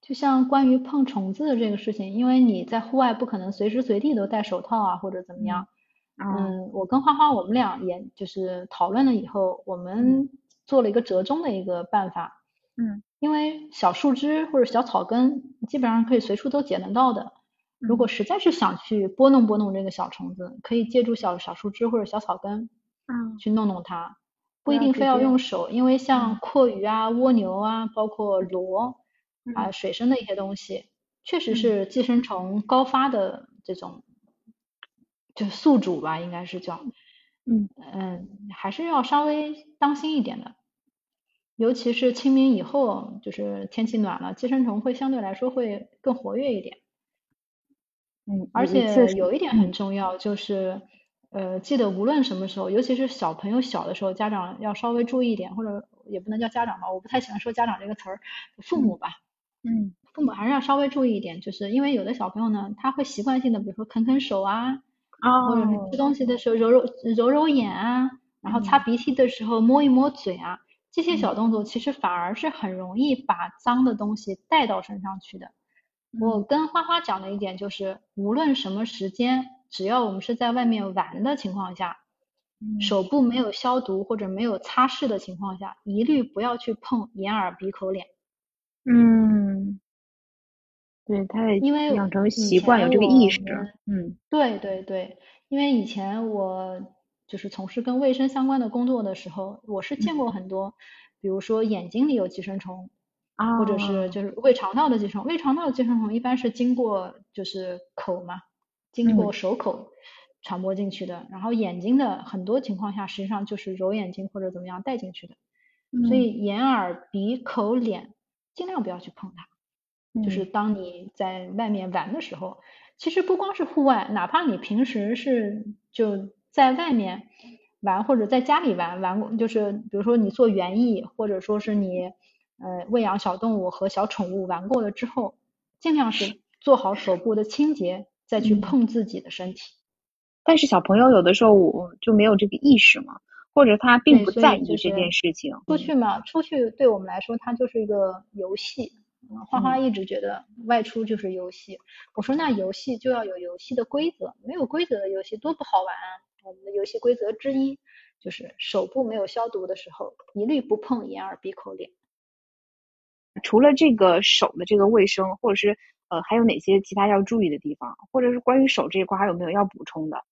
就像关于碰虫子的这个事情，因为你在户外不可能随时随地都戴手套啊，或者怎么样。嗯，我跟花花我们俩也就是讨论了以后，我们做了一个折中的一个办法。嗯，因为小树枝或者小草根基本上可以随处都捡得到的。如果实在是想去拨弄拨弄这个小虫子，可以借助小小树枝或者小草根，嗯，去弄弄它。不一定非要用手，因为像阔鱼啊、蜗牛啊，包括螺啊、水生的一些东西，确实是寄生虫高发的这种，就宿主吧，应该是叫，嗯嗯，还是要稍微当心一点的。尤其是清明以后，就是天气暖了，寄生虫会相对来说会更活跃一点。嗯，而且有一点很重要，就是。呃，记得无论什么时候，尤其是小朋友小的时候，家长要稍微注意一点，或者也不能叫家长吧，我不太喜欢说家长这个词儿，父母吧，嗯，父母还是要稍微注意一点，就是因为有的小朋友呢，他会习惯性的，比如说啃啃手啊，或者是吃东西的时候揉揉揉揉眼啊，然后擦鼻涕的时候摸一摸嘴啊，这些小动作其实反而是很容易把脏的东西带到身上去的。我跟花花讲的一点就是，无论什么时间。只要我们是在外面玩的情况下，手部没有消毒或者没有擦拭的情况下，一律不要去碰眼、耳、鼻、口、脸。嗯，对他因为养成习惯有这个意识。嗯，对对对，因为以前我就是从事跟卫生相关的工作的时候，我是见过很多，比如说眼睛里有寄生虫，或者是就是胃肠道的寄生虫。胃肠道的寄生虫一般是经过就是口嘛。经过手口传播进去的，然后眼睛的很多情况下实际上就是揉眼睛或者怎么样带进去的，所以眼耳鼻口脸尽量不要去碰它。就是当你在外面玩的时候，其实不光是户外，哪怕你平时是就在外面玩或者在家里玩玩过，就是比如说你做园艺或者说是你呃喂养小动物和小宠物玩过了之后，尽量是做好手部的清洁。再去碰自己的身体，但是小朋友有的时候我就没有这个意识嘛，或者他并不在意这件事情。出去嘛，出去对我们来说，它就是一个游戏。花花一直觉得外出就是游戏，我说那游戏就要有游戏的规则，没有规则的游戏多不好玩啊！我们的游戏规则之一就是手部没有消毒的时候，一律不碰眼耳鼻口脸。除了这个手的这个卫生，或者是呃还有哪些其他要注意的地方，或者是关于手这一块还有没有要补充的？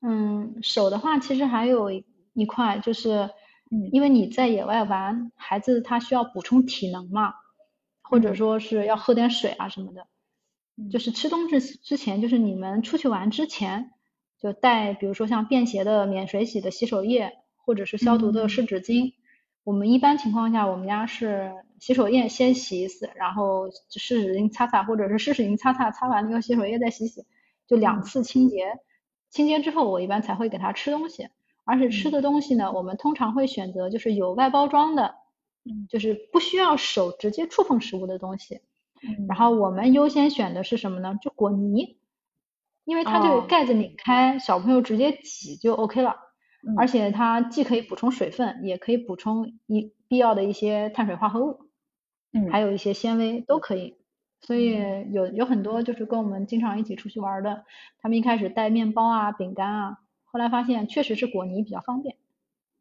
嗯，手的话其实还有一块就是，嗯，因为你在野外玩，孩子他需要补充体能嘛。或者说是要喝点水啊什么的，就是吃东西之前，就是你们出去玩之前，就带，比如说像便携的免水洗的洗手液，或者是消毒的湿纸巾。我们一般情况下，我们家是洗手液先洗一次，然后湿纸巾擦擦，或者是湿纸巾擦擦，擦完那个洗手液再洗洗，就两次清洁。清洁之后，我一般才会给他吃东西。而且吃的东西呢，我们通常会选择就是有外包装的。就是不需要手直接触碰食物的东西，然后我们优先选的是什么呢？就果泥，因为它这个盖子拧开，小朋友直接挤就 OK 了，而且它既可以补充水分，也可以补充一必要的一些碳水化合物，嗯，还有一些纤维都可以。所以有有很多就是跟我们经常一起出去玩的，他们一开始带面包啊、饼干啊，后来发现确实是果泥比较方便。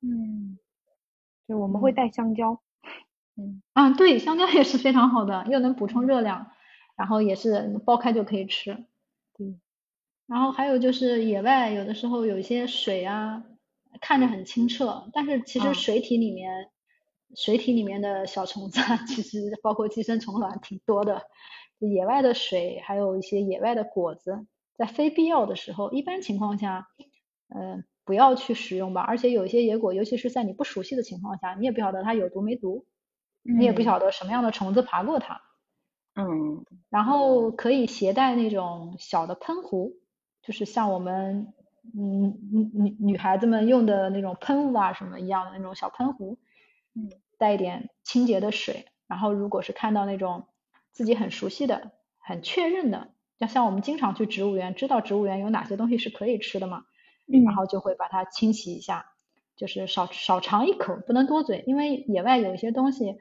嗯，就，我们会带香蕉。嗯啊，对，香蕉也是非常好的，又能补充热量，然后也是剥开就可以吃。对，然后还有就是野外有的时候有一些水啊，看着很清澈，但是其实水体里面，水体里面的小虫子 其实包括寄生虫卵挺多的。野外的水还有一些野外的果子，在非必要的时候，一般情况下，嗯，不要去食用吧。而且有一些野果，尤其是在你不熟悉的情况下，你也不晓得它有毒没毒。你也不晓得什么样的虫子爬过它，嗯，然后可以携带那种小的喷壶，就是像我们嗯女女女孩子们用的那种喷雾啊什么一样的那种小喷壶，嗯，带一点清洁的水，然后如果是看到那种自己很熟悉的、很确认的，要像我们经常去植物园，知道植物园有哪些东西是可以吃的嘛，嗯，然后就会把它清洗一下，就是少少尝一口，不能多嘴，因为野外有一些东西。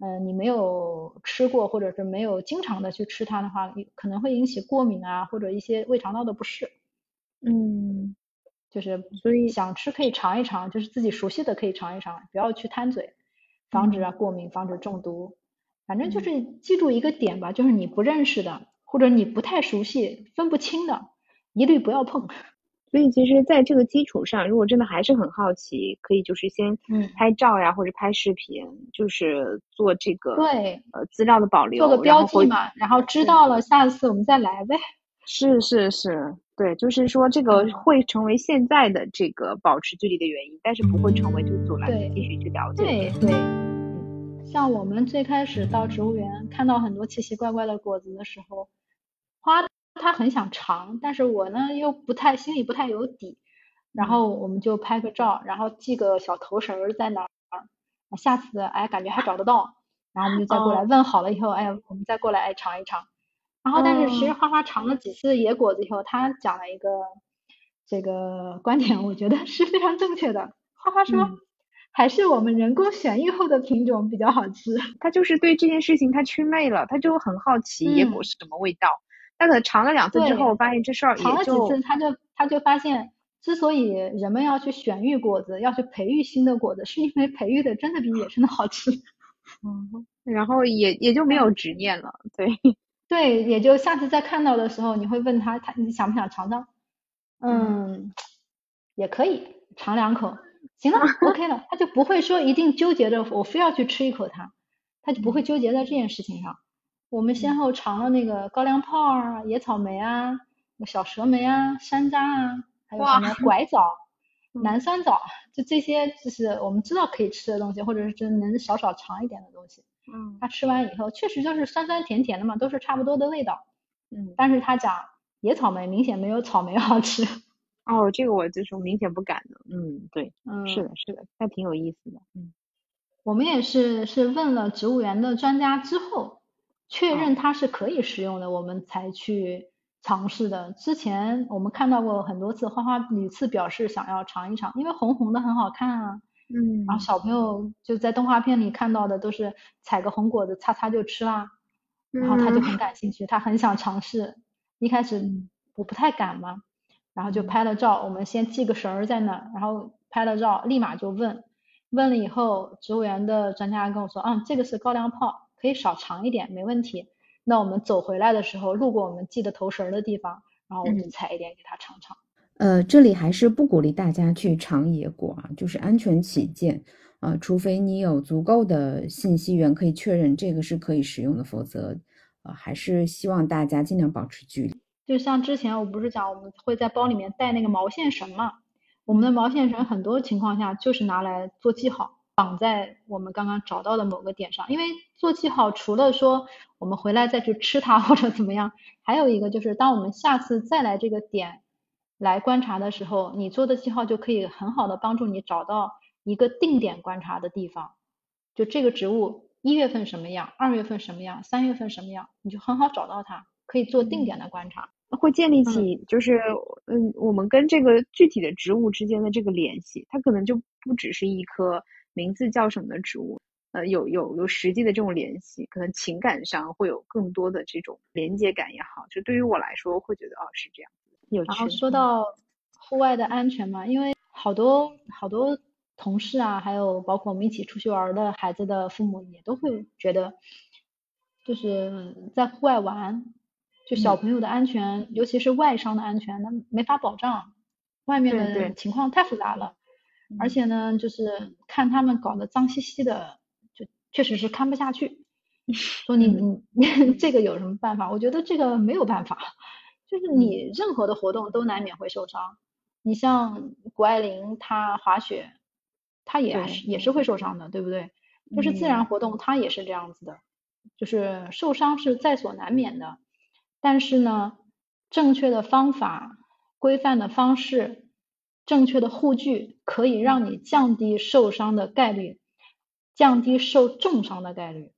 嗯，你没有吃过，或者是没有经常的去吃它的话，可能会引起过敏啊，或者一些胃肠道的不适。嗯，就是所以想吃可以尝一尝，就是自己熟悉的可以尝一尝，不要去贪嘴，防止啊过敏，防止中毒。反正就是记住一个点吧，就是你不认识的，或者你不太熟悉、分不清的，一律不要碰。所以其实，在这个基础上，如果真的还是很好奇，可以就是先拍照呀，或者拍视频，就是做这个对呃资料的保留，做个标记嘛，然后知道了，下次我们再来呗。是是是，对，就是说这个会成为现在的这个保持距离的原因，但是不会成为就阻拦继续去了解。对对，像我们最开始到植物园，看到很多奇奇怪怪的果子的时候，花。它很想尝，但是我呢又不太心里不太有底，然后我们就拍个照，然后系个小头绳在哪儿，下次哎感觉还找得到，然后我们就再过来问好了以后，哎我们再过来哎尝一尝，然后但是其实花花尝了几次野果子以后，他讲了一个这个观点，我觉得是非常正确的。花花说，还是我们人工选育后的品种比较好吃。他就是对这件事情他祛魅了，他就很好奇野果是什么味道。他可能尝了两次之后，发现这事儿尝了几次，他就他就发现，之所以人们要去选育果子，要去培育新的果子，是因为培育的真的比野生的好吃。嗯，然后也也就没有执念了。对对，也就下次再看到的时候，你会问他，他你想不想尝尝？嗯，也可以尝两口，行了，OK 了，他就不会说一定纠结着我非要去吃一口它，他就不会纠结在这件事情上。我们先后尝了那个高粱泡啊、野草莓啊、小蛇莓啊、山楂啊，还有什么拐枣、南酸枣，就这些就是我们知道可以吃的东西，或者是真能少少尝一点的东西。嗯。他吃完以后，确实就是酸酸甜甜的嘛，都是差不多的味道。嗯。但是他讲野草莓明显没有草莓好吃。哦，这个我就是明显不敢的。嗯，对。嗯。是的，是的，还挺有意思的。嗯。我们也是是问了植物园的专家之后。确认它是可以食用的，我们才去尝试的。之前我们看到过很多次，花花屡次表示想要尝一尝，因为红红的很好看啊。嗯。然后小朋友就在动画片里看到的都是采个红果子擦擦就吃啦。然后他就很感兴趣，他很想尝试。一开始我不太敢嘛，然后就拍了照，我们先系个绳儿在那儿，然后拍了照，立马就问，问了以后，植物园的专家跟我说，嗯，这个是高粱泡，可以少尝一点，没问题。那我们走回来的时候，路过我们系的头绳的地方，然后我们采一点给他尝尝。呃，这里还是不鼓励大家去尝野果啊，就是安全起见，呃，除非你有足够的信息源可以确认这个是可以食用的，否则，呃，还是希望大家尽量保持距离。就像之前我不是讲我们会在包里面带那个毛线绳嘛，我们的毛线绳很多情况下就是拿来做记号，绑在我们刚刚找到的某个点上，因为做记号除了说我们回来再去吃它或者怎么样，还有一个就是当我们下次再来这个点。来观察的时候，你做的记号就可以很好的帮助你找到一个定点观察的地方。就这个植物一月份什么样，二月份什么样，三月份什么样，你就很好找到它，可以做定点的观察。会建立起就是嗯，我们跟这个具体的植物之间的这个联系，它可能就不只是一棵名字叫什么的植物，呃，有有有实际的这种联系，可能情感上会有更多的这种连接感也好。就对于我来说，会觉得哦是这样。然后说到户外的安全嘛，因为好多好多同事啊，还有包括我们一起出去玩的孩子的父母也都会觉得，就是在户外玩，就小朋友的安全，尤其是外伤的安全，那没法保障，外面的情况太复杂了，而且呢，就是看他们搞得脏兮兮的，就确实是看不下去。说你你 这个有什么办法？我觉得这个没有办法。就是你任何的活动都难免会受伤，你像谷爱凌她滑雪，她也是也是会受伤的，对不对？就是自然活动它也是这样子的，就是受伤是在所难免的。但是呢，正确的方法、规范的方式、正确的护具，可以让你降低受伤的概率，降低受重伤的概率。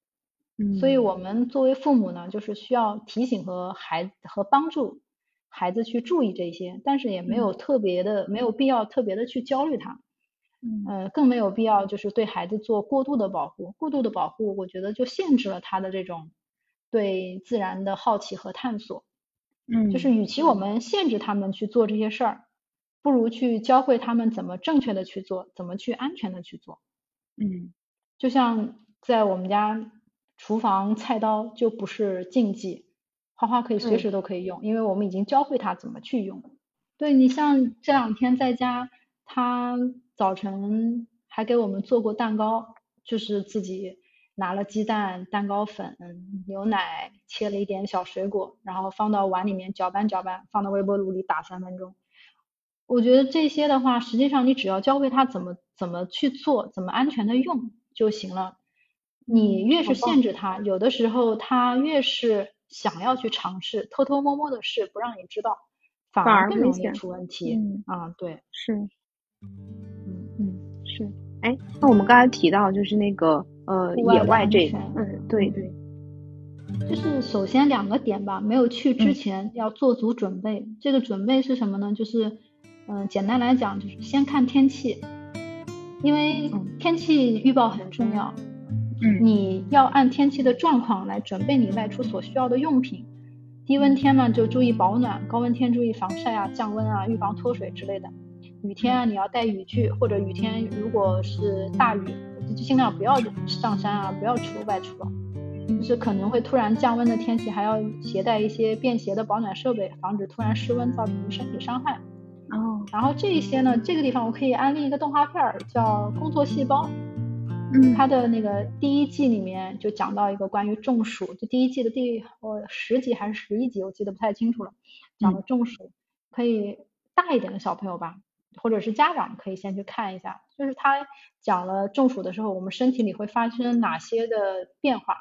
所以，我们作为父母呢，就是需要提醒和孩和帮助孩子去注意这些，但是也没有特别的，没有必要特别的去焦虑他，嗯，更没有必要就是对孩子做过度的保护，过度的保护，我觉得就限制了他的这种对自然的好奇和探索，嗯，就是与其我们限制他们去做这些事儿，不如去教会他们怎么正确的去做，怎么去安全的去做，嗯，就像在我们家。厨房菜刀就不是禁忌，花花可以随时都可以用，因为我们已经教会他怎么去用。对你像这两天在家，他早晨还给我们做过蛋糕，就是自己拿了鸡蛋、蛋糕粉、牛奶，切了一点小水果，然后放到碗里面搅拌搅拌，放到微波炉里打三分钟。我觉得这些的话，实际上你只要教会他怎么怎么去做，怎么安全的用就行了。你越是限制他，有的时候他越是想要去尝试，偷偷摸摸的事，不让你知道，反而更容易出问题。啊，对，是，嗯嗯是。哎，那我们刚才提到就是那个呃野外这，嗯对对，就是首先两个点吧，没有去之前要做足准备。这个准备是什么呢？就是嗯，简单来讲就是先看天气，因为天气预报很重要。你要按天气的状况来准备你外出所需要的用品。低温天嘛，就注意保暖；高温天注意防晒啊、降温啊、预防脱水之类的。雨天啊，你要带雨具，或者雨天如果是大雨，就尽量不要上山啊，不要出外出了。就是可能会突然降温的天气，还要携带一些便携的保暖设备，防止突然失温造成身体伤害。哦。然后这一些呢，这个地方我可以安利一个动画片儿，叫《工作细胞》。嗯，他的那个第一季里面就讲到一个关于中暑，就第一季的第呃十集还是十一集，我记得不太清楚了，讲的中暑，可以大一点的小朋友吧，或者是家长可以先去看一下，就是他讲了中暑的时候，我们身体里会发生哪些的变化，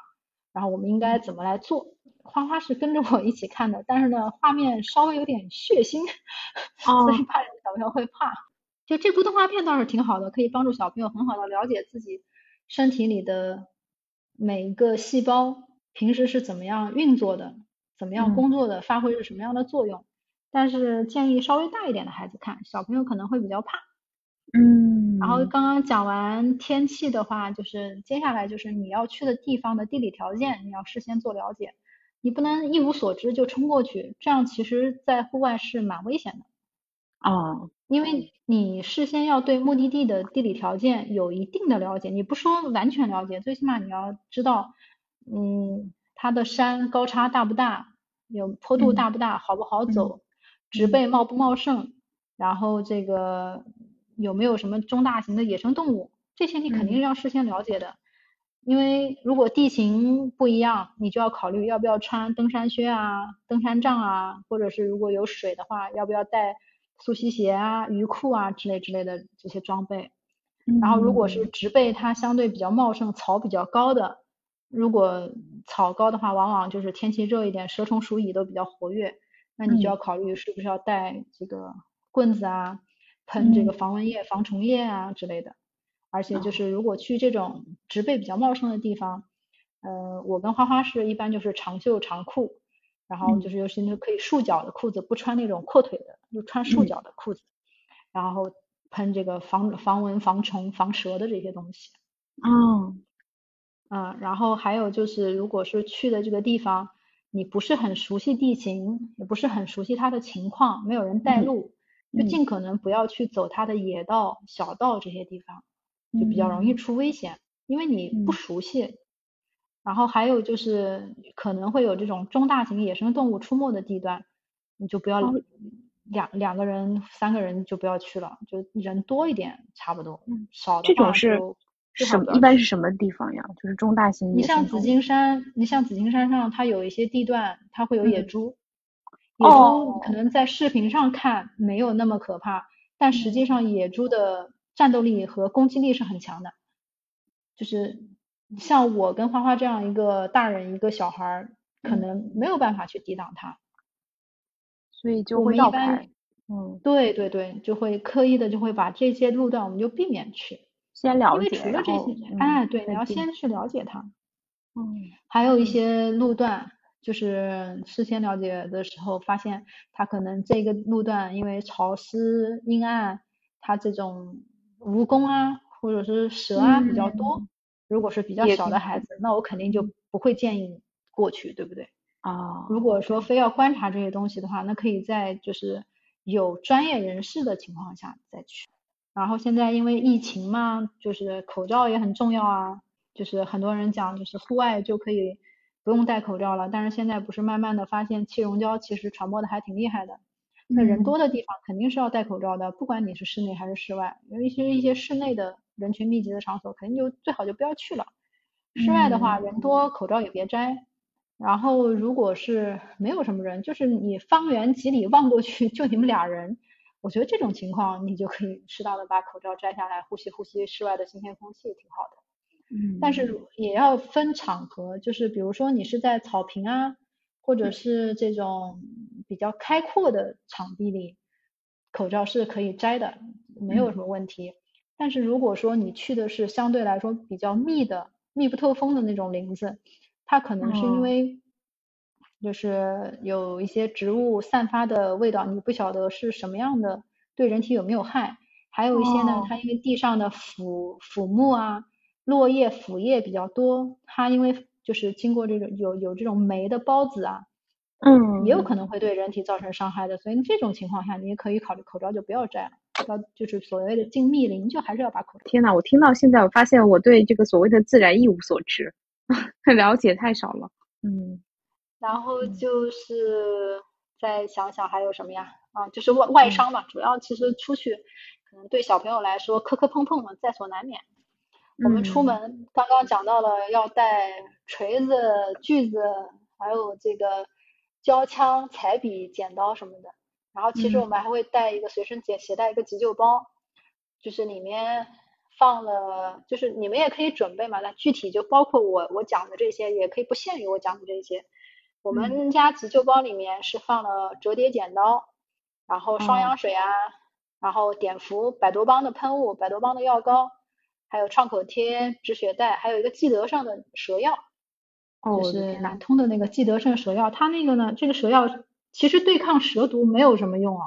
然后我们应该怎么来做。花花是跟着我一起看的，但是呢，画面稍微有点血腥，所以怕小朋友会怕。就这部动画片倒是挺好的，可以帮助小朋友很好的了解自己。身体里的每一个细胞平时是怎么样运作的，怎么样工作的，发挥着什么样的作用？但是建议稍微大一点的孩子看，小朋友可能会比较怕。嗯。然后刚刚讲完天气的话，就是接下来就是你要去的地方的地理条件，你要事先做了解。你不能一无所知就冲过去，这样其实在户外是蛮危险的。哦，因为你事先要对目的地的地理条件有一定的了解，你不说完全了解，最起码你要知道，嗯，它的山高差大不大，有坡度大不大，好不好走，植被茂不茂盛，然后这个有没有什么中大型的野生动物，这些你肯定是要事先了解的。因为如果地形不一样，你就要考虑要不要穿登山靴啊、登山杖啊，或者是如果有水的话，要不要带。速吸鞋啊、鱼裤啊之类之类的这些装备，然后如果是植被它相对比较茂盛、草比较高的，如果草高的话，往往就是天气热一点，蛇虫鼠蚁都比较活跃，那你就要考虑是不是要带这个棍子啊，喷这个防蚊液、防虫液啊之类的。而且就是如果去这种植被比较茂盛的地方，呃，我跟花花是一般就是长袖长裤。然后就是尤其是可以束脚的裤子，不穿那种阔腿的，就穿束脚的裤子。然后喷这个防防蚊、防虫、防蛇的这些东西。哦，嗯，然后还有就是，如果是去的这个地方，你不是很熟悉地形，也不是很熟悉它的情况，没有人带路，就尽可能不要去走它的野道、小道这些地方，就比较容易出危险，因为你不熟悉。然后还有就是可能会有这种中大型野生动物出没的地段，你就不要两两个人、三个人就不要去了，就人多一点差不多，嗯少的话就什么一般是什么地方呀？就是中大型。你像紫金山，你像紫金山上它有一些地段，它会有野猪，野猪可能在视频上看没有那么可怕，但实际上野猪的战斗力和攻击力是很强的，就是。像我跟花花这样一个大人，一个小孩儿，可能没有办法去抵挡它，所以就会绕开。嗯，对对对，就会刻意的就会把这些路段我们就避免去。先了解，因为除了这些，哎，对，你要先去了解它。嗯。还有一些路段，就是事先了解的时候，发现它可能这个路段因为潮湿阴暗，它这种蜈蚣啊，或者是蛇啊比较多。如果是比较小的孩子，那我肯定就不会建议你过去，对不对？啊，如果说非要观察这些东西的话，那可以在就是有专业人士的情况下再去。然后现在因为疫情嘛，就是口罩也很重要啊，就是很多人讲就是户外就可以不用戴口罩了，但是现在不是慢慢的发现气溶胶其实传播的还挺厉害的，那人多的地方肯定是要戴口罩的，不管你是室内还是室外，尤其是一些室内的。人群密集的场所，肯定就最好就不要去了。室外的话，人多，口罩也别摘。然后，如果是没有什么人，就是你方圆几里望过去就你们俩人，我觉得这种情况你就可以适当的把口罩摘下来，呼吸呼吸室外的新鲜空气，挺好的。嗯。但是也要分场合，就是比如说你是在草坪啊，或者是这种比较开阔的场地里，口罩是可以摘的，没有什么问题。但是如果说你去的是相对来说比较密的、密不透风的那种林子，它可能是因为就是有一些植物散发的味道，你不晓得是什么样的，对人体有没有害。还有一些呢，它因为地上的腐腐木啊、落叶、腐叶比较多，它因为就是经过这种有有这种霉的孢子啊，嗯，也有可能会对人体造成伤害的。所以这种情况下，你也可以考虑口罩就不要摘了。要就是所谓的进密林，就还是要把口。天呐，我听到现在，我发现我对这个所谓的自然一无所知，了解太少了。嗯，然后就是再想想还有什么呀？啊，就是外外伤嘛，主要其实出去可能对小朋友来说磕磕碰碰嘛，在所难免。我们出门刚刚讲到了要带锤子、锯子，还有这个胶枪、彩笔、剪刀什么的。然后其实我们还会带一个随身携携带一个急救包，就是里面放了，就是你们也可以准备嘛。那具体就包括我我讲的这些，也可以不限于我讲的这些。我们家急救包里面是放了折叠剪刀，然后双氧水啊，然后碘伏、百多邦的喷雾、百多邦的药膏，还有创口贴、止血带，还有一个记得上的蛇药，就是南通的那个记得胜蛇药。它那个呢，这个蛇药。其实对抗蛇毒没有什么用啊，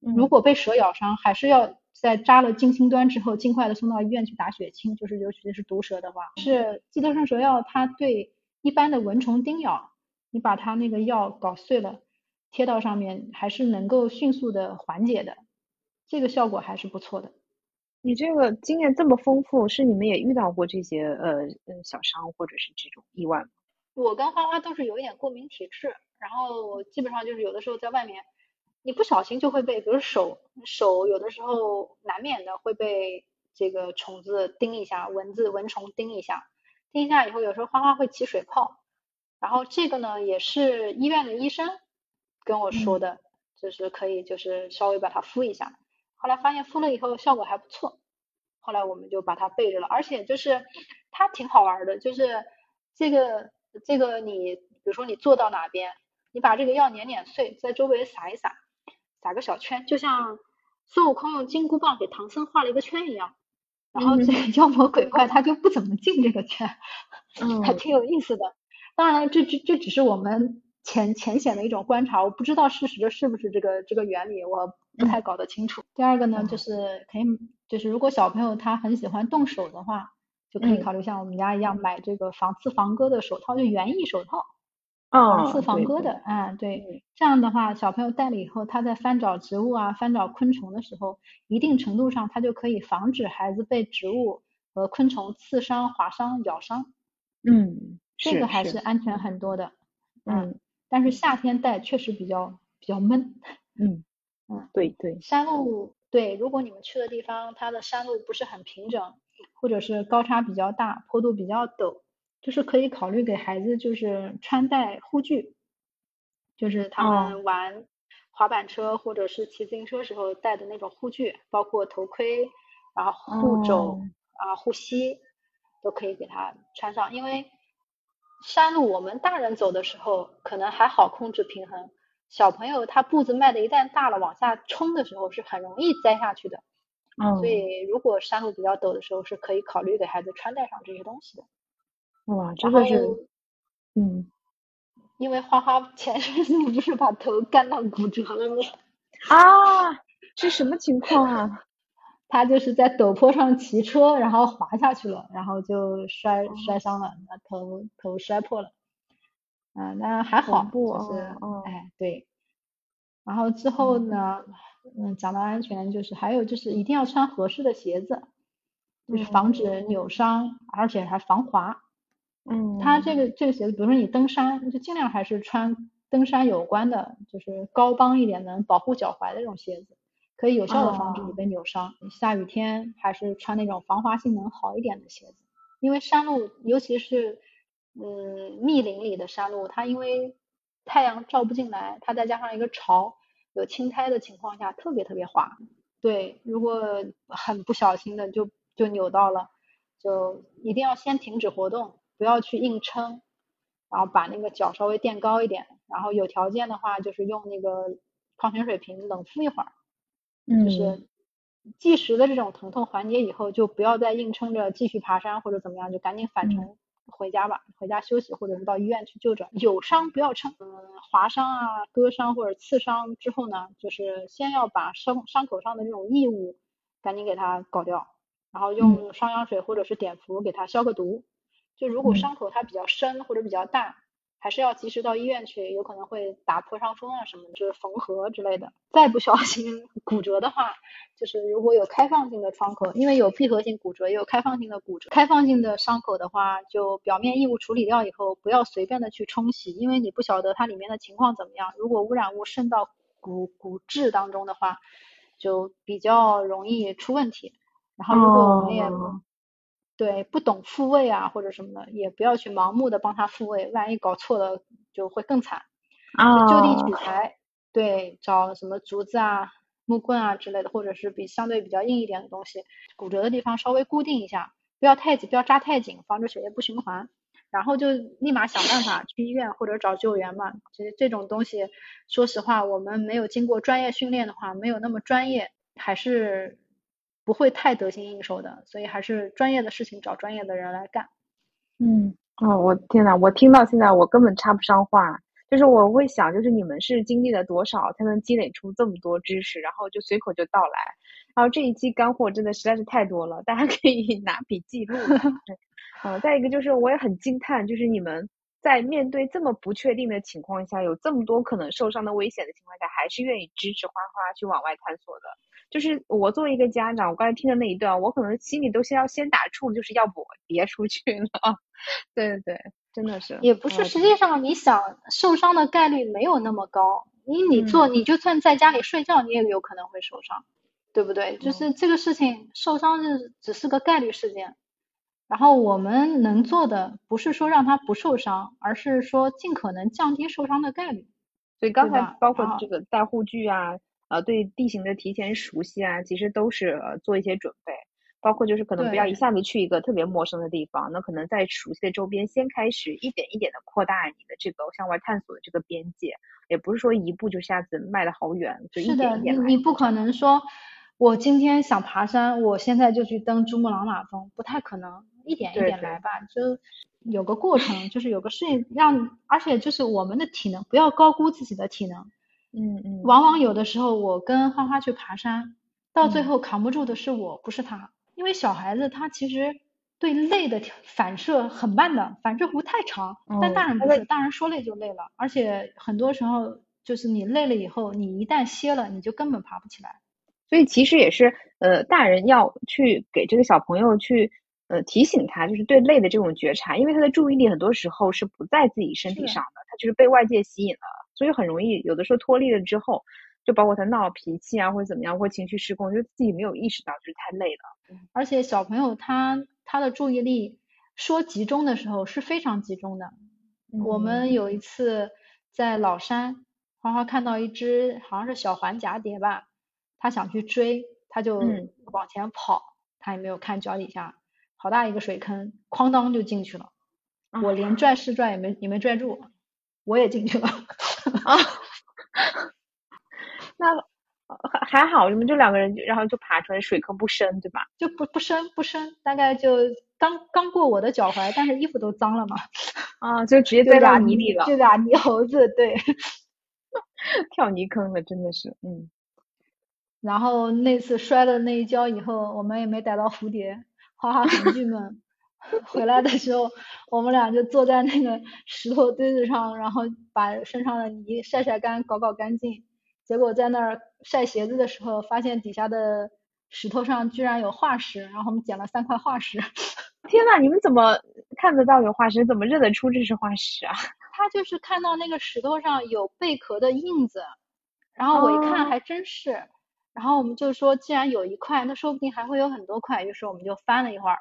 如果被蛇咬伤，还是要在扎了金星端之后，尽快的送到医院去打血清，就是尤其是毒蛇的话，是寄得上蛇药，它对一般的蚊虫叮咬你把它那个药搞碎了，贴到上面，还是能够迅速的缓解的，这个效果还是不错的。你这个经验这么丰富，是你们也遇到过这些呃呃小伤或者是这种意外吗？我跟花花都是有一点过敏体质，然后基本上就是有的时候在外面，你不小心就会被，比如手手有的时候难免的会被这个虫子叮一下，蚊子蚊虫叮一下，叮一下以后，有时候花花会起水泡，然后这个呢也是医院的医生跟我说的，就是可以就是稍微把它敷一下。后来发现敷了以后效果还不错，后来我们就把它备着了。而且就是它挺好玩的，就是这个这个你比如说你坐到哪边，你把这个药碾碾碎，在周围撒一撒，撒个小圈，就像孙悟空用金箍棒给唐僧画了一个圈一样。然后这个妖魔鬼怪他就不怎么进这个圈，嗯还挺有意思的。当然了，这这这只是我们浅浅显的一种观察，我不知道事实的是不是这个这个原理，我。不太搞得清楚。第二个呢，就是可以，就是如果小朋友他很喜欢动手的话，就可以考虑像我们家一样买这个防刺防割的手套，就园艺手套，防刺防割的。嗯，对。这样的话，小朋友戴了以后，他在翻找植物啊、翻找昆虫的时候，一定程度上他就可以防止孩子被植物和昆虫刺伤、划伤、咬伤。嗯，这个还是安全很多的。嗯，但是夏天戴确实比较比较闷。嗯。嗯，对对，山路对，如果你们去的地方它的山路不是很平整，或者是高差比较大，坡度比较陡，就是可以考虑给孩子就是穿戴护具，就是他们玩滑板车或者是骑自行车时候戴的那种护具，包括头盔，然后护肘啊护膝都可以给他穿上，因为山路我们大人走的时候可能还好控制平衡。小朋友他步子迈的一旦大了，往下冲的时候是很容易栽下去的。嗯，所以如果山路比较陡的时候，是可以考虑给孩子穿戴上这些东西的。哇，这个是，嗯，因为花花前阵子不是把头干到骨折了吗？啊，是什么情况啊？他就是在陡坡上骑车，然后滑下去了，然后就摔摔伤了，把头头摔破了。嗯，那还好，就是，哎，对。然后之后呢，嗯，讲到安全，就是还有就是一定要穿合适的鞋子，就是防止扭伤，而且还防滑。嗯。它这个这个鞋子，比如说你登山，就尽量还是穿登山有关的，就是高帮一点能，保护脚踝的这种鞋子，可以有效的防止你被扭伤。下雨天还是穿那种防滑性能好一点的鞋子，因为山路，尤其是。嗯，密林里的山路，它因为太阳照不进来，它再加上一个潮，有青苔的情况下，特别特别滑。对，如果很不小心的就就扭到了，就一定要先停止活动，不要去硬撑，然后把那个脚稍微垫高一点，然后有条件的话就是用那个矿泉水瓶冷敷一会儿，就是即时的这种疼痛缓解以后，就不要再硬撑着继续爬山或者怎么样，就赶紧返程。回家吧，回家休息，或者是到医院去就诊。有伤不要撑，嗯，划伤啊、割伤或者刺伤之后呢，就是先要把伤伤口上的这种异物赶紧给它搞掉，然后用双氧水或者是碘伏给它消个毒。就如果伤口它比较深或者比较大。还是要及时到医院去，有可能会打破伤风啊什么，就是缝合之类的。再不小心 骨折的话，就是如果有开放性的创口，因为有闭合性骨折，也有开放性的骨折。开放性的伤口的话，就表面异物处理掉以后，不要随便的去冲洗，因为你不晓得它里面的情况怎么样。如果污染物渗到骨骨质当中的话，就比较容易出问题。然后如果我们也对，不懂复位啊或者什么的，也不要去盲目的帮他复位，万一搞错了就会更惨。啊，就地取材，对，找什么竹子啊、木棍啊之类的，或者是比相对比较硬一点的东西，骨折的地方稍微固定一下，不要太紧，不要扎太紧，防止血液不循环。然后就立马想办法去医院或者找救援嘛。其实这种东西，说实话，我们没有经过专业训练的话，没有那么专业，还是。不会太得心应手的，所以还是专业的事情找专业的人来干。嗯，哦，我天呐，我听到现在我根本插不上话，就是我会想，就是你们是经历了多少才能积累出这么多知识，然后就随口就道来。然后这一期干货真的实在是太多了，大家可以 拿笔记录。嗯，再一个就是我也很惊叹，就是你们在面对这么不确定的情况下，有这么多可能受伤的危险的情况下，还是愿意支持花花去往外探索的。就是我作为一个家长，我刚才听的那一段，我可能心里都先要先打怵，就是要不我别出去了。对 对对，真的是。也不是，实际上你想受伤的概率没有那么高。你你做，你就算在家里睡觉，你也有可能会受伤，对不对？就是这个事情，受伤是只是个概率事件。然后我们能做的不是说让他不受伤，而是说尽可能降低受伤的概率。所以刚才包括这个带护具啊，呃，对地形的提前熟悉啊，其实都是做一些准备。包括就是可能不要一下子去一个特别陌生的地方，那可能在熟悉的周边先开始一点一点的扩大你的这个向外探索的这个边界，也不是说一步就下子迈得好远，就一点一点你不可能说，我今天想爬山，我现在就去登珠穆朗玛峰，不太可能。一点一点来吧，就有个过程，就是有个适应让，而且就是我们的体能，不要高估自己的体能。嗯嗯。往往有的时候，我跟花花去爬山，到最后扛不住的是我，不是他。因为小孩子他其实对累的反射很慢的，反射弧太长。但大人不是，大人说累就累了，而且很多时候就是你累了以后，你一旦歇了，你就根本爬不起来。所以其实也是，呃，大人要去给这个小朋友去。呃，提醒他就是对累的这种觉察，因为他的注意力很多时候是不在自己身体上的，他就是被外界吸引了，所以很容易有的时候脱力了之后，就包括他闹脾气啊或者怎么样，或情绪失控，就自己没有意识到就是太累了。而且小朋友他他的注意力说集中的时候是非常集中的。我们有一次在老山，花花看到一只好像是小环蛱蝶吧，他想去追，他就往前跑，他也没有看脚底下。好大一个水坑，哐当就进去了，我连拽是拽也没也没拽住，我也进去了。啊，那还还好，你们就两个人，然后就爬出来，水坑不深，对吧？就不不深不深，大概就刚刚过我的脚踝，但是衣服都脏了嘛。啊，就直接掉到泥里了，就俩泥猴子，对，跳泥坑了，真的是，嗯。然后那次摔了那一跤以后，我们也没逮到蝴蝶。花花很郁闷，回来的时候，我们俩就坐在那个石头堆子上，然后把身上的泥晒晒干，搞搞干净。结果在那儿晒鞋子的时候，发现底下的石头上居然有化石，然后我们捡了三块化石。天呐，你们怎么看得到有化石？怎么认得出这是化石啊？他就是看到那个石头上有贝壳的印子，然后我一看还真是。然后我们就说，既然有一块，那说不定还会有很多块。于是我们就翻了一会儿，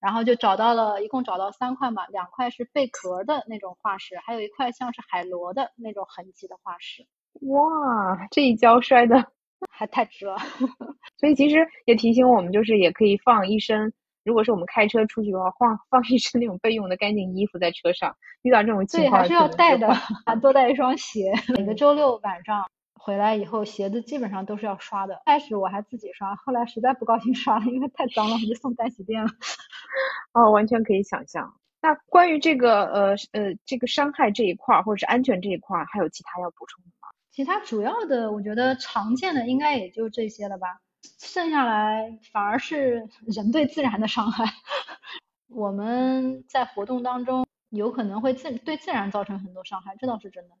然后就找到了一共找到三块嘛，两块是贝壳的那种化石，还有一块像是海螺的那种痕迹的化石。哇，这一跤摔的 还太值了。所以其实也提醒我们，就是也可以放一身，如果是我们开车出去的话，放 放一身那种备用的干净衣服在车上。遇到这种情况，对，还是要带的，多带一双鞋。每个周六晚上。回来以后，鞋子基本上都是要刷的。开始我还自己刷，后来实在不高兴刷了，因为太脏了，我就送干洗店了。哦，完全可以想象。那关于这个呃呃这个伤害这一块儿，或者是安全这一块儿，还有其他要补充的吗？其他主要的，我觉得常见的应该也就这些了吧。剩下来反而是人对自然的伤害。我们在活动当中有可能会自对自然造成很多伤害，这倒是真的。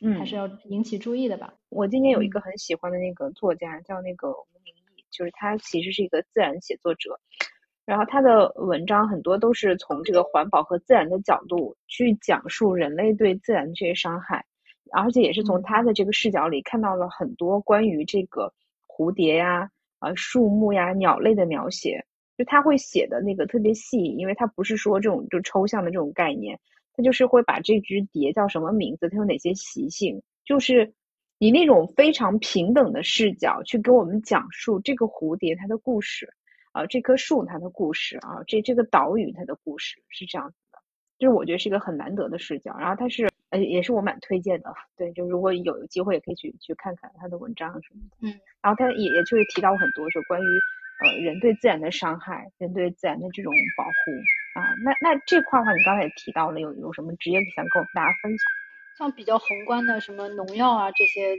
嗯，还是要引起注意的吧。我今年有一个很喜欢的那个作家，叫那个吴明义，就是他其实是一个自然写作者，然后他的文章很多都是从这个环保和自然的角度去讲述人类对自然这些伤害，而且也是从他的这个视角里看到了很多关于这个蝴蝶呀、啊树木呀、鸟类的描写，就他会写的那个特别细，因为他不是说这种就抽象的这种概念。他就是会把这只蝶叫什么名字，它有哪些习性，就是以那种非常平等的视角去给我们讲述这个蝴蝶它的故事，啊，这棵树它的故事，啊，这这个岛屿它的故事是这样子的，就是我觉得是一个很难得的视角。然后它是，呃，也是我蛮推荐的，对，就如果有机会也可以去去看看他的文章什么的。嗯，然后他也也就是提到很多，就关于呃人对自然的伤害，人对自然的这种保护。啊，那那这块的话，你刚才也提到了，有有什么职业想跟我们大家分享？像比较宏观的什么农药啊这些，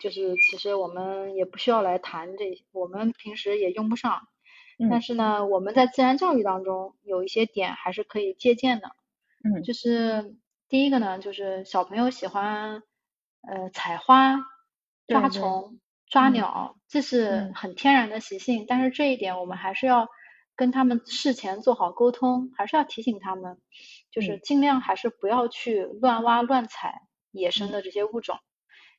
就是其实我们也不需要来谈这些，我们平时也用不上。但是呢，我们在自然教育当中有一些点还是可以借鉴的。嗯。就是第一个呢，就是小朋友喜欢呃采花、抓虫、抓鸟，这是很天然的习性。但是这一点我们还是要跟他们事前做好沟通，还是要提醒他们，就是尽量还是不要去乱挖乱采野生的这些物种。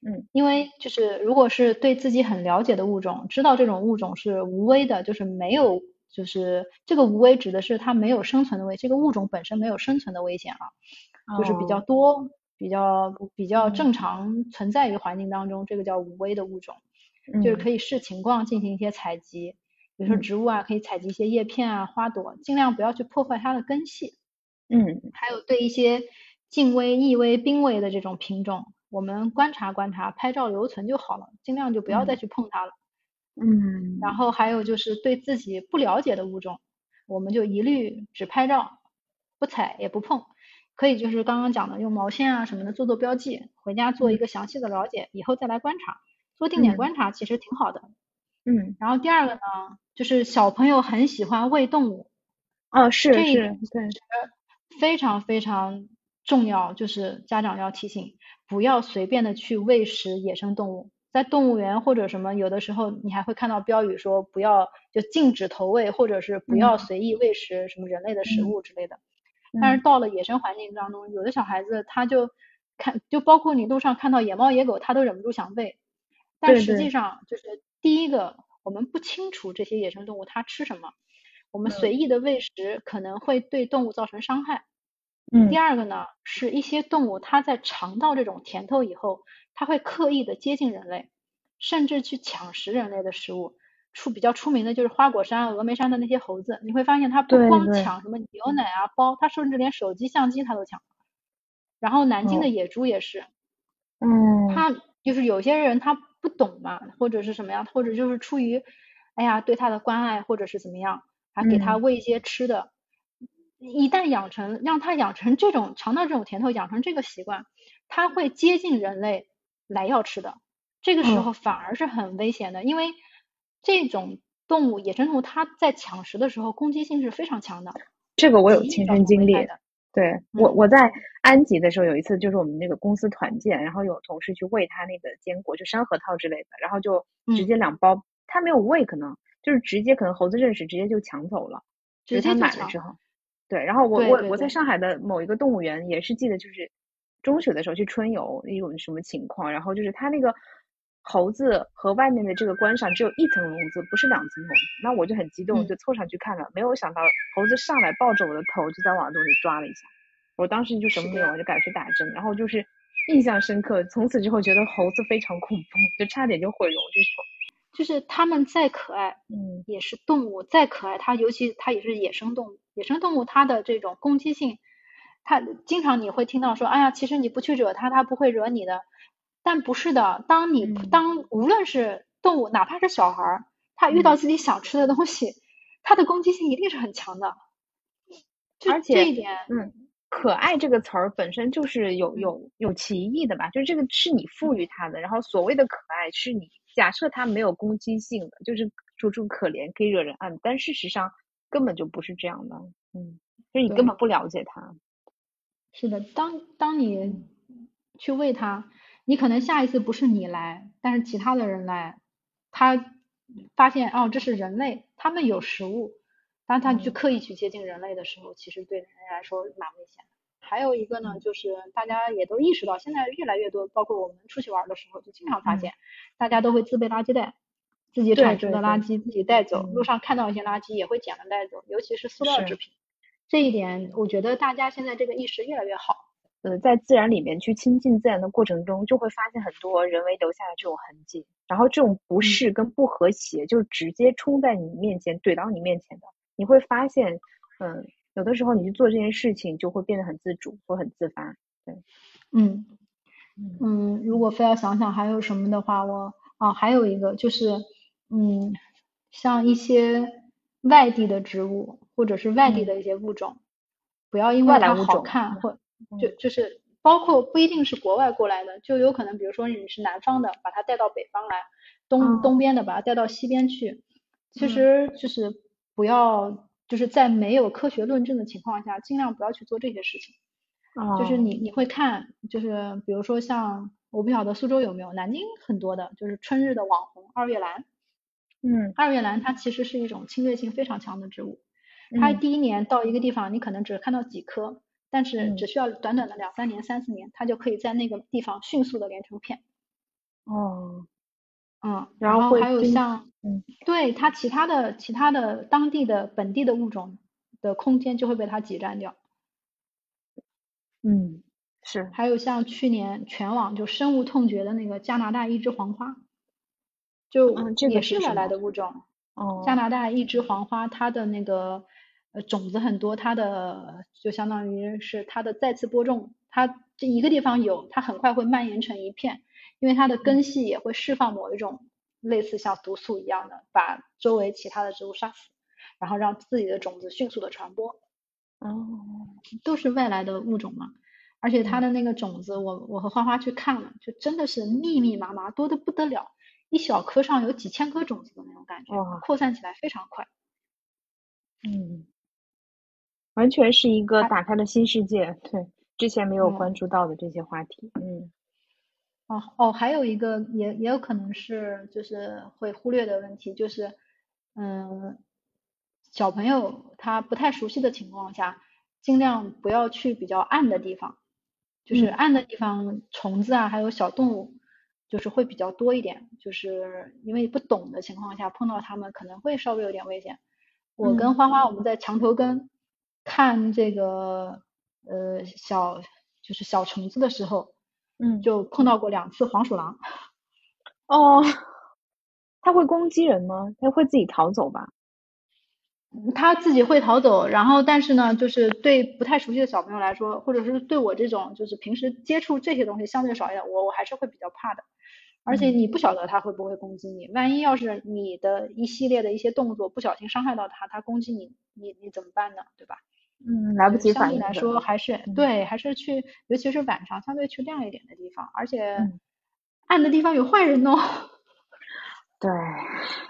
嗯，因为就是如果是对自己很了解的物种，知道这种物种是无危的，就是没有，就是这个无危指的是它没有生存的危，这个物种本身没有生存的危险啊，就是比较多，比较比较正常存在于环境当中，这个叫无危的物种，就是可以视情况进行一些采集，比如说植物啊，可以采集一些叶片啊、花朵，尽量不要去破坏它的根系。嗯，还有对一些近危、易危、濒危的这种品种。我们观察观察，拍照留存就好了，尽量就不要再去碰它了。嗯，然后还有就是对自己不了解的物种，我们就一律只拍照，不采也不碰。可以就是刚刚讲的用毛线啊什么的做做标记，回家做一个详细的了解，以后再来观察，做定点观察其实挺好的。嗯，然后第二个呢，就是小朋友很喜欢喂动物。哦，是是，对，非常非常重要，就是家长要提醒。不要随便的去喂食野生动物，在动物园或者什么，有的时候你还会看到标语说不要就禁止投喂，或者是不要随意喂食什么人类的食物之类的。但是到了野生环境当中，有的小孩子他就看，就包括你路上看到野猫野狗，他都忍不住想喂。但实际上就是第一个，我们不清楚这些野生动物它吃什么，我们随意的喂食可能会对动物造成伤害。嗯，第二个呢，是一些动物它在尝到这种甜头以后，它会刻意的接近人类，甚至去抢食人类的食物。出比较出名的就是花果山、峨眉山的那些猴子，你会发现它不光抢什么牛奶啊、包，它甚至连手机、相机它都抢。然后南京的野猪也是，嗯，它就是有些人他不懂嘛，或者是什么样，或者就是出于哎呀对它的关爱，或者是怎么样，还给它喂一些吃的。一旦养成，让他养成这种尝到这种甜头，养成这个习惯，他会接近人类来要吃的。这个时候反而是很危险的，因为这种动物，野生动物，它在抢食的时候攻击性是非常强的。这个我有亲身经历。对我，我在安吉的时候有一次，就是我们那个公司团建，然后有同事去喂他那个坚果，就山核桃之类的，然后就直接两包，他没有喂，可能就是直接可能猴子认识，直接就抢走了，直接买了之后。对，然后我我我在上。海的某一个动物园也是记得，就是中学的时候去春游一种什么情况，然后就是它那个猴子和外面的这个观赏只有一层笼子，不是两层笼子，那我就很激动，就凑上去看了，没有想到猴子上来抱着我的头就在往洞里抓了一下，我当时就什么没有，我就赶去打针，然后就是印象深刻，从此之后觉得猴子非常恐怖，就差点就毁容这种。就是它们再可爱，嗯，也是动物，再可爱，它尤其它也是野生动物。野生动物它的这种攻击性，它经常你会听到说，哎呀，其实你不去惹它，它不会惹你的。但不是的，当你当无论是动物，哪怕是小孩儿，他遇到自己想吃的东西，他的攻击性一定是很强的。而且这一点，嗯，可爱这个词儿本身就是有有有歧义的吧？就是这个是你赋予它的，然后所谓的可爱是你。假设它没有攻击性的，就是楚楚可怜，可以惹人爱，但事实上根本就不是这样的，嗯，就是你根本不了解它。是的，当当你去喂它，你可能下一次不是你来，但是其他的人来，他发现哦这是人类，他们有食物，当他去刻意去接近人类的时候，其实对人类来说蛮危险的。还有一个呢，就是大家也都意识到，现在越来越多，包括我们出去玩的时候，就经常发现，大家都会自备垃圾袋，自己产生的垃圾自己带走，路上看到一些垃圾也会捡了带走，尤其是塑料制品。这一点，我觉得大家现在这个意识越来越好。呃，在自然里面去亲近自然的过程中，就会发现很多人为留下的这种痕迹，然后这种不适跟不和谐，就直接冲在你面前怼到你面前的，你会发现，嗯。有的时候你去做这件事情就会变得很自主或很自发，对，嗯嗯，如果非要想想还有什么的话，我啊还有一个就是，嗯，像一些外地的植物或者是外地的一些物种，不要因为它好看或就就是包括不一定是国外过来的，就有可能比如说你是南方的，把它带到北方来，东东边的把它带到西边去，其实就是不要。就是在没有科学论证的情况下，尽量不要去做这些事情。就是你你会看，就是比如说像我不晓得苏州有没有，南京很多的，就是春日的网红二月兰。嗯，二月兰它其实是一种侵略性非常强的植物，它第一年到一个地方，你可能只看到几棵，但是只需要短短的两三年、三四年，它就可以在那个地方迅速的连成片。哦，嗯，然后还有像，嗯，对它其他的其他的当地的本地的物种的空间就会被它挤占掉。嗯，是。还有像去年全网就深恶痛绝的那个加拿大一枝黄花。就也是外来的物种，哦，加拿大一枝黄花，它的那个呃种子很多，它的就相当于是它的再次播种，它这一个地方有，它很快会蔓延成一片，因为它的根系也会释放某一种类似像毒素一样的，把周围其他的植物杀死，然后让自己的种子迅速的传播。哦，都是外来的物种嘛，而且它的那个种子，我我和花花去看了，就真的是密密麻麻，多的不得了。一小颗上有几千颗种子的那种感觉，扩散起来非常快。嗯，完全是一个打开了新世界，对之前没有关注到的这些话题。嗯，哦哦，还有一个也也有可能是就是会忽略的问题，就是嗯，小朋友他不太熟悉的情况下，尽量不要去比较暗的地方，就是暗的地方，虫子啊，还有小动物。就是会比较多一点，就是因为不懂的情况下碰到它们可能会稍微有点危险。我跟花花我们在墙头根看这个呃小就是小虫子的时候，嗯，就碰到过两次黄鼠狼。哦，它会攻击人吗？它会自己逃走吧？它自己会逃走，然后但是呢，就是对不太熟悉的小朋友来说，或者是对我这种就是平时接触这些东西相对少一点，我我还是会比较怕的。而且你不晓得它会不会攻击你，万一要是你的一系列的一些动作不小心伤害到它，它攻击你，你你怎么办呢？对吧？嗯，来不及反应。相对来说还是对，还是去，尤其是晚上，相对去亮一点的地方，而且暗的地方有坏人哦。对，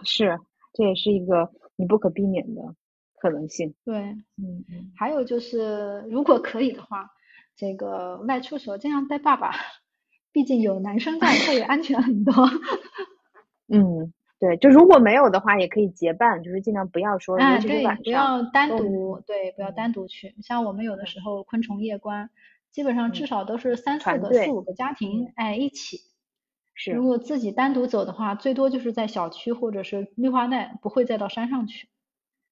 是，这也是一个你不可避免的可能性。对，嗯嗯。还有就是，如果可以的话，这个外出时候尽量带爸爸。毕竟有男生在，他也安全很多。嗯，对，就如果没有的话，也可以结伴，就是尽量不要说，哎，对，不要单独，对，不要单独去。像我们有的时候昆虫夜观，基本上至少都是三四个、四五个家庭，哎，一起。是。如果自己单独走的话，最多就是在小区或者是绿化带，不会再到山上去。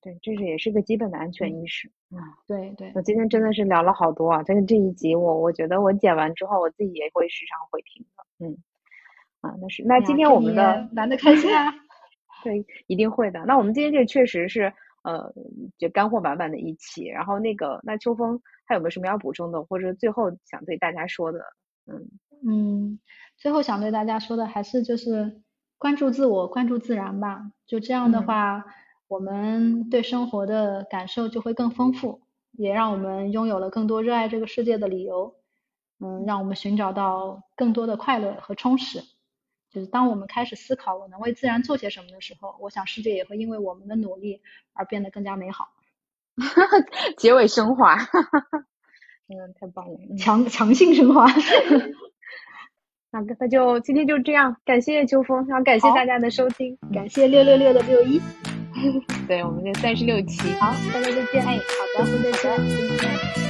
对，这是也是个基本的安全意识啊。对对，我今天真的是聊了好多啊！但是这一集，我我觉得我剪完之后，我自己也会时常会听的。嗯，啊，那是那今天我们的玩的开心啊！对，一定会的。那我们今天这确实是呃，就干货满满的一期。然后那个，那秋风还有没有什么要补充的，或者最后想对大家说的？嗯嗯，最后想对大家说的还是就是关注自我，关注自然吧。就这样的话。我们对生活的感受就会更丰富，也让我们拥有了更多热爱这个世界的理由。嗯，让我们寻找到更多的快乐和充实。就是当我们开始思考我能为自然做些什么的时候，我想世界也会因为我们的努力而变得更加美好。结尾升华，嗯，太棒了，强强性升华。那那就今天就这样，感谢秋风，然后感谢大家的收听，感谢六六六的六一。对，我们就三十六期，好，大家再见。哎，好的，再见，再见。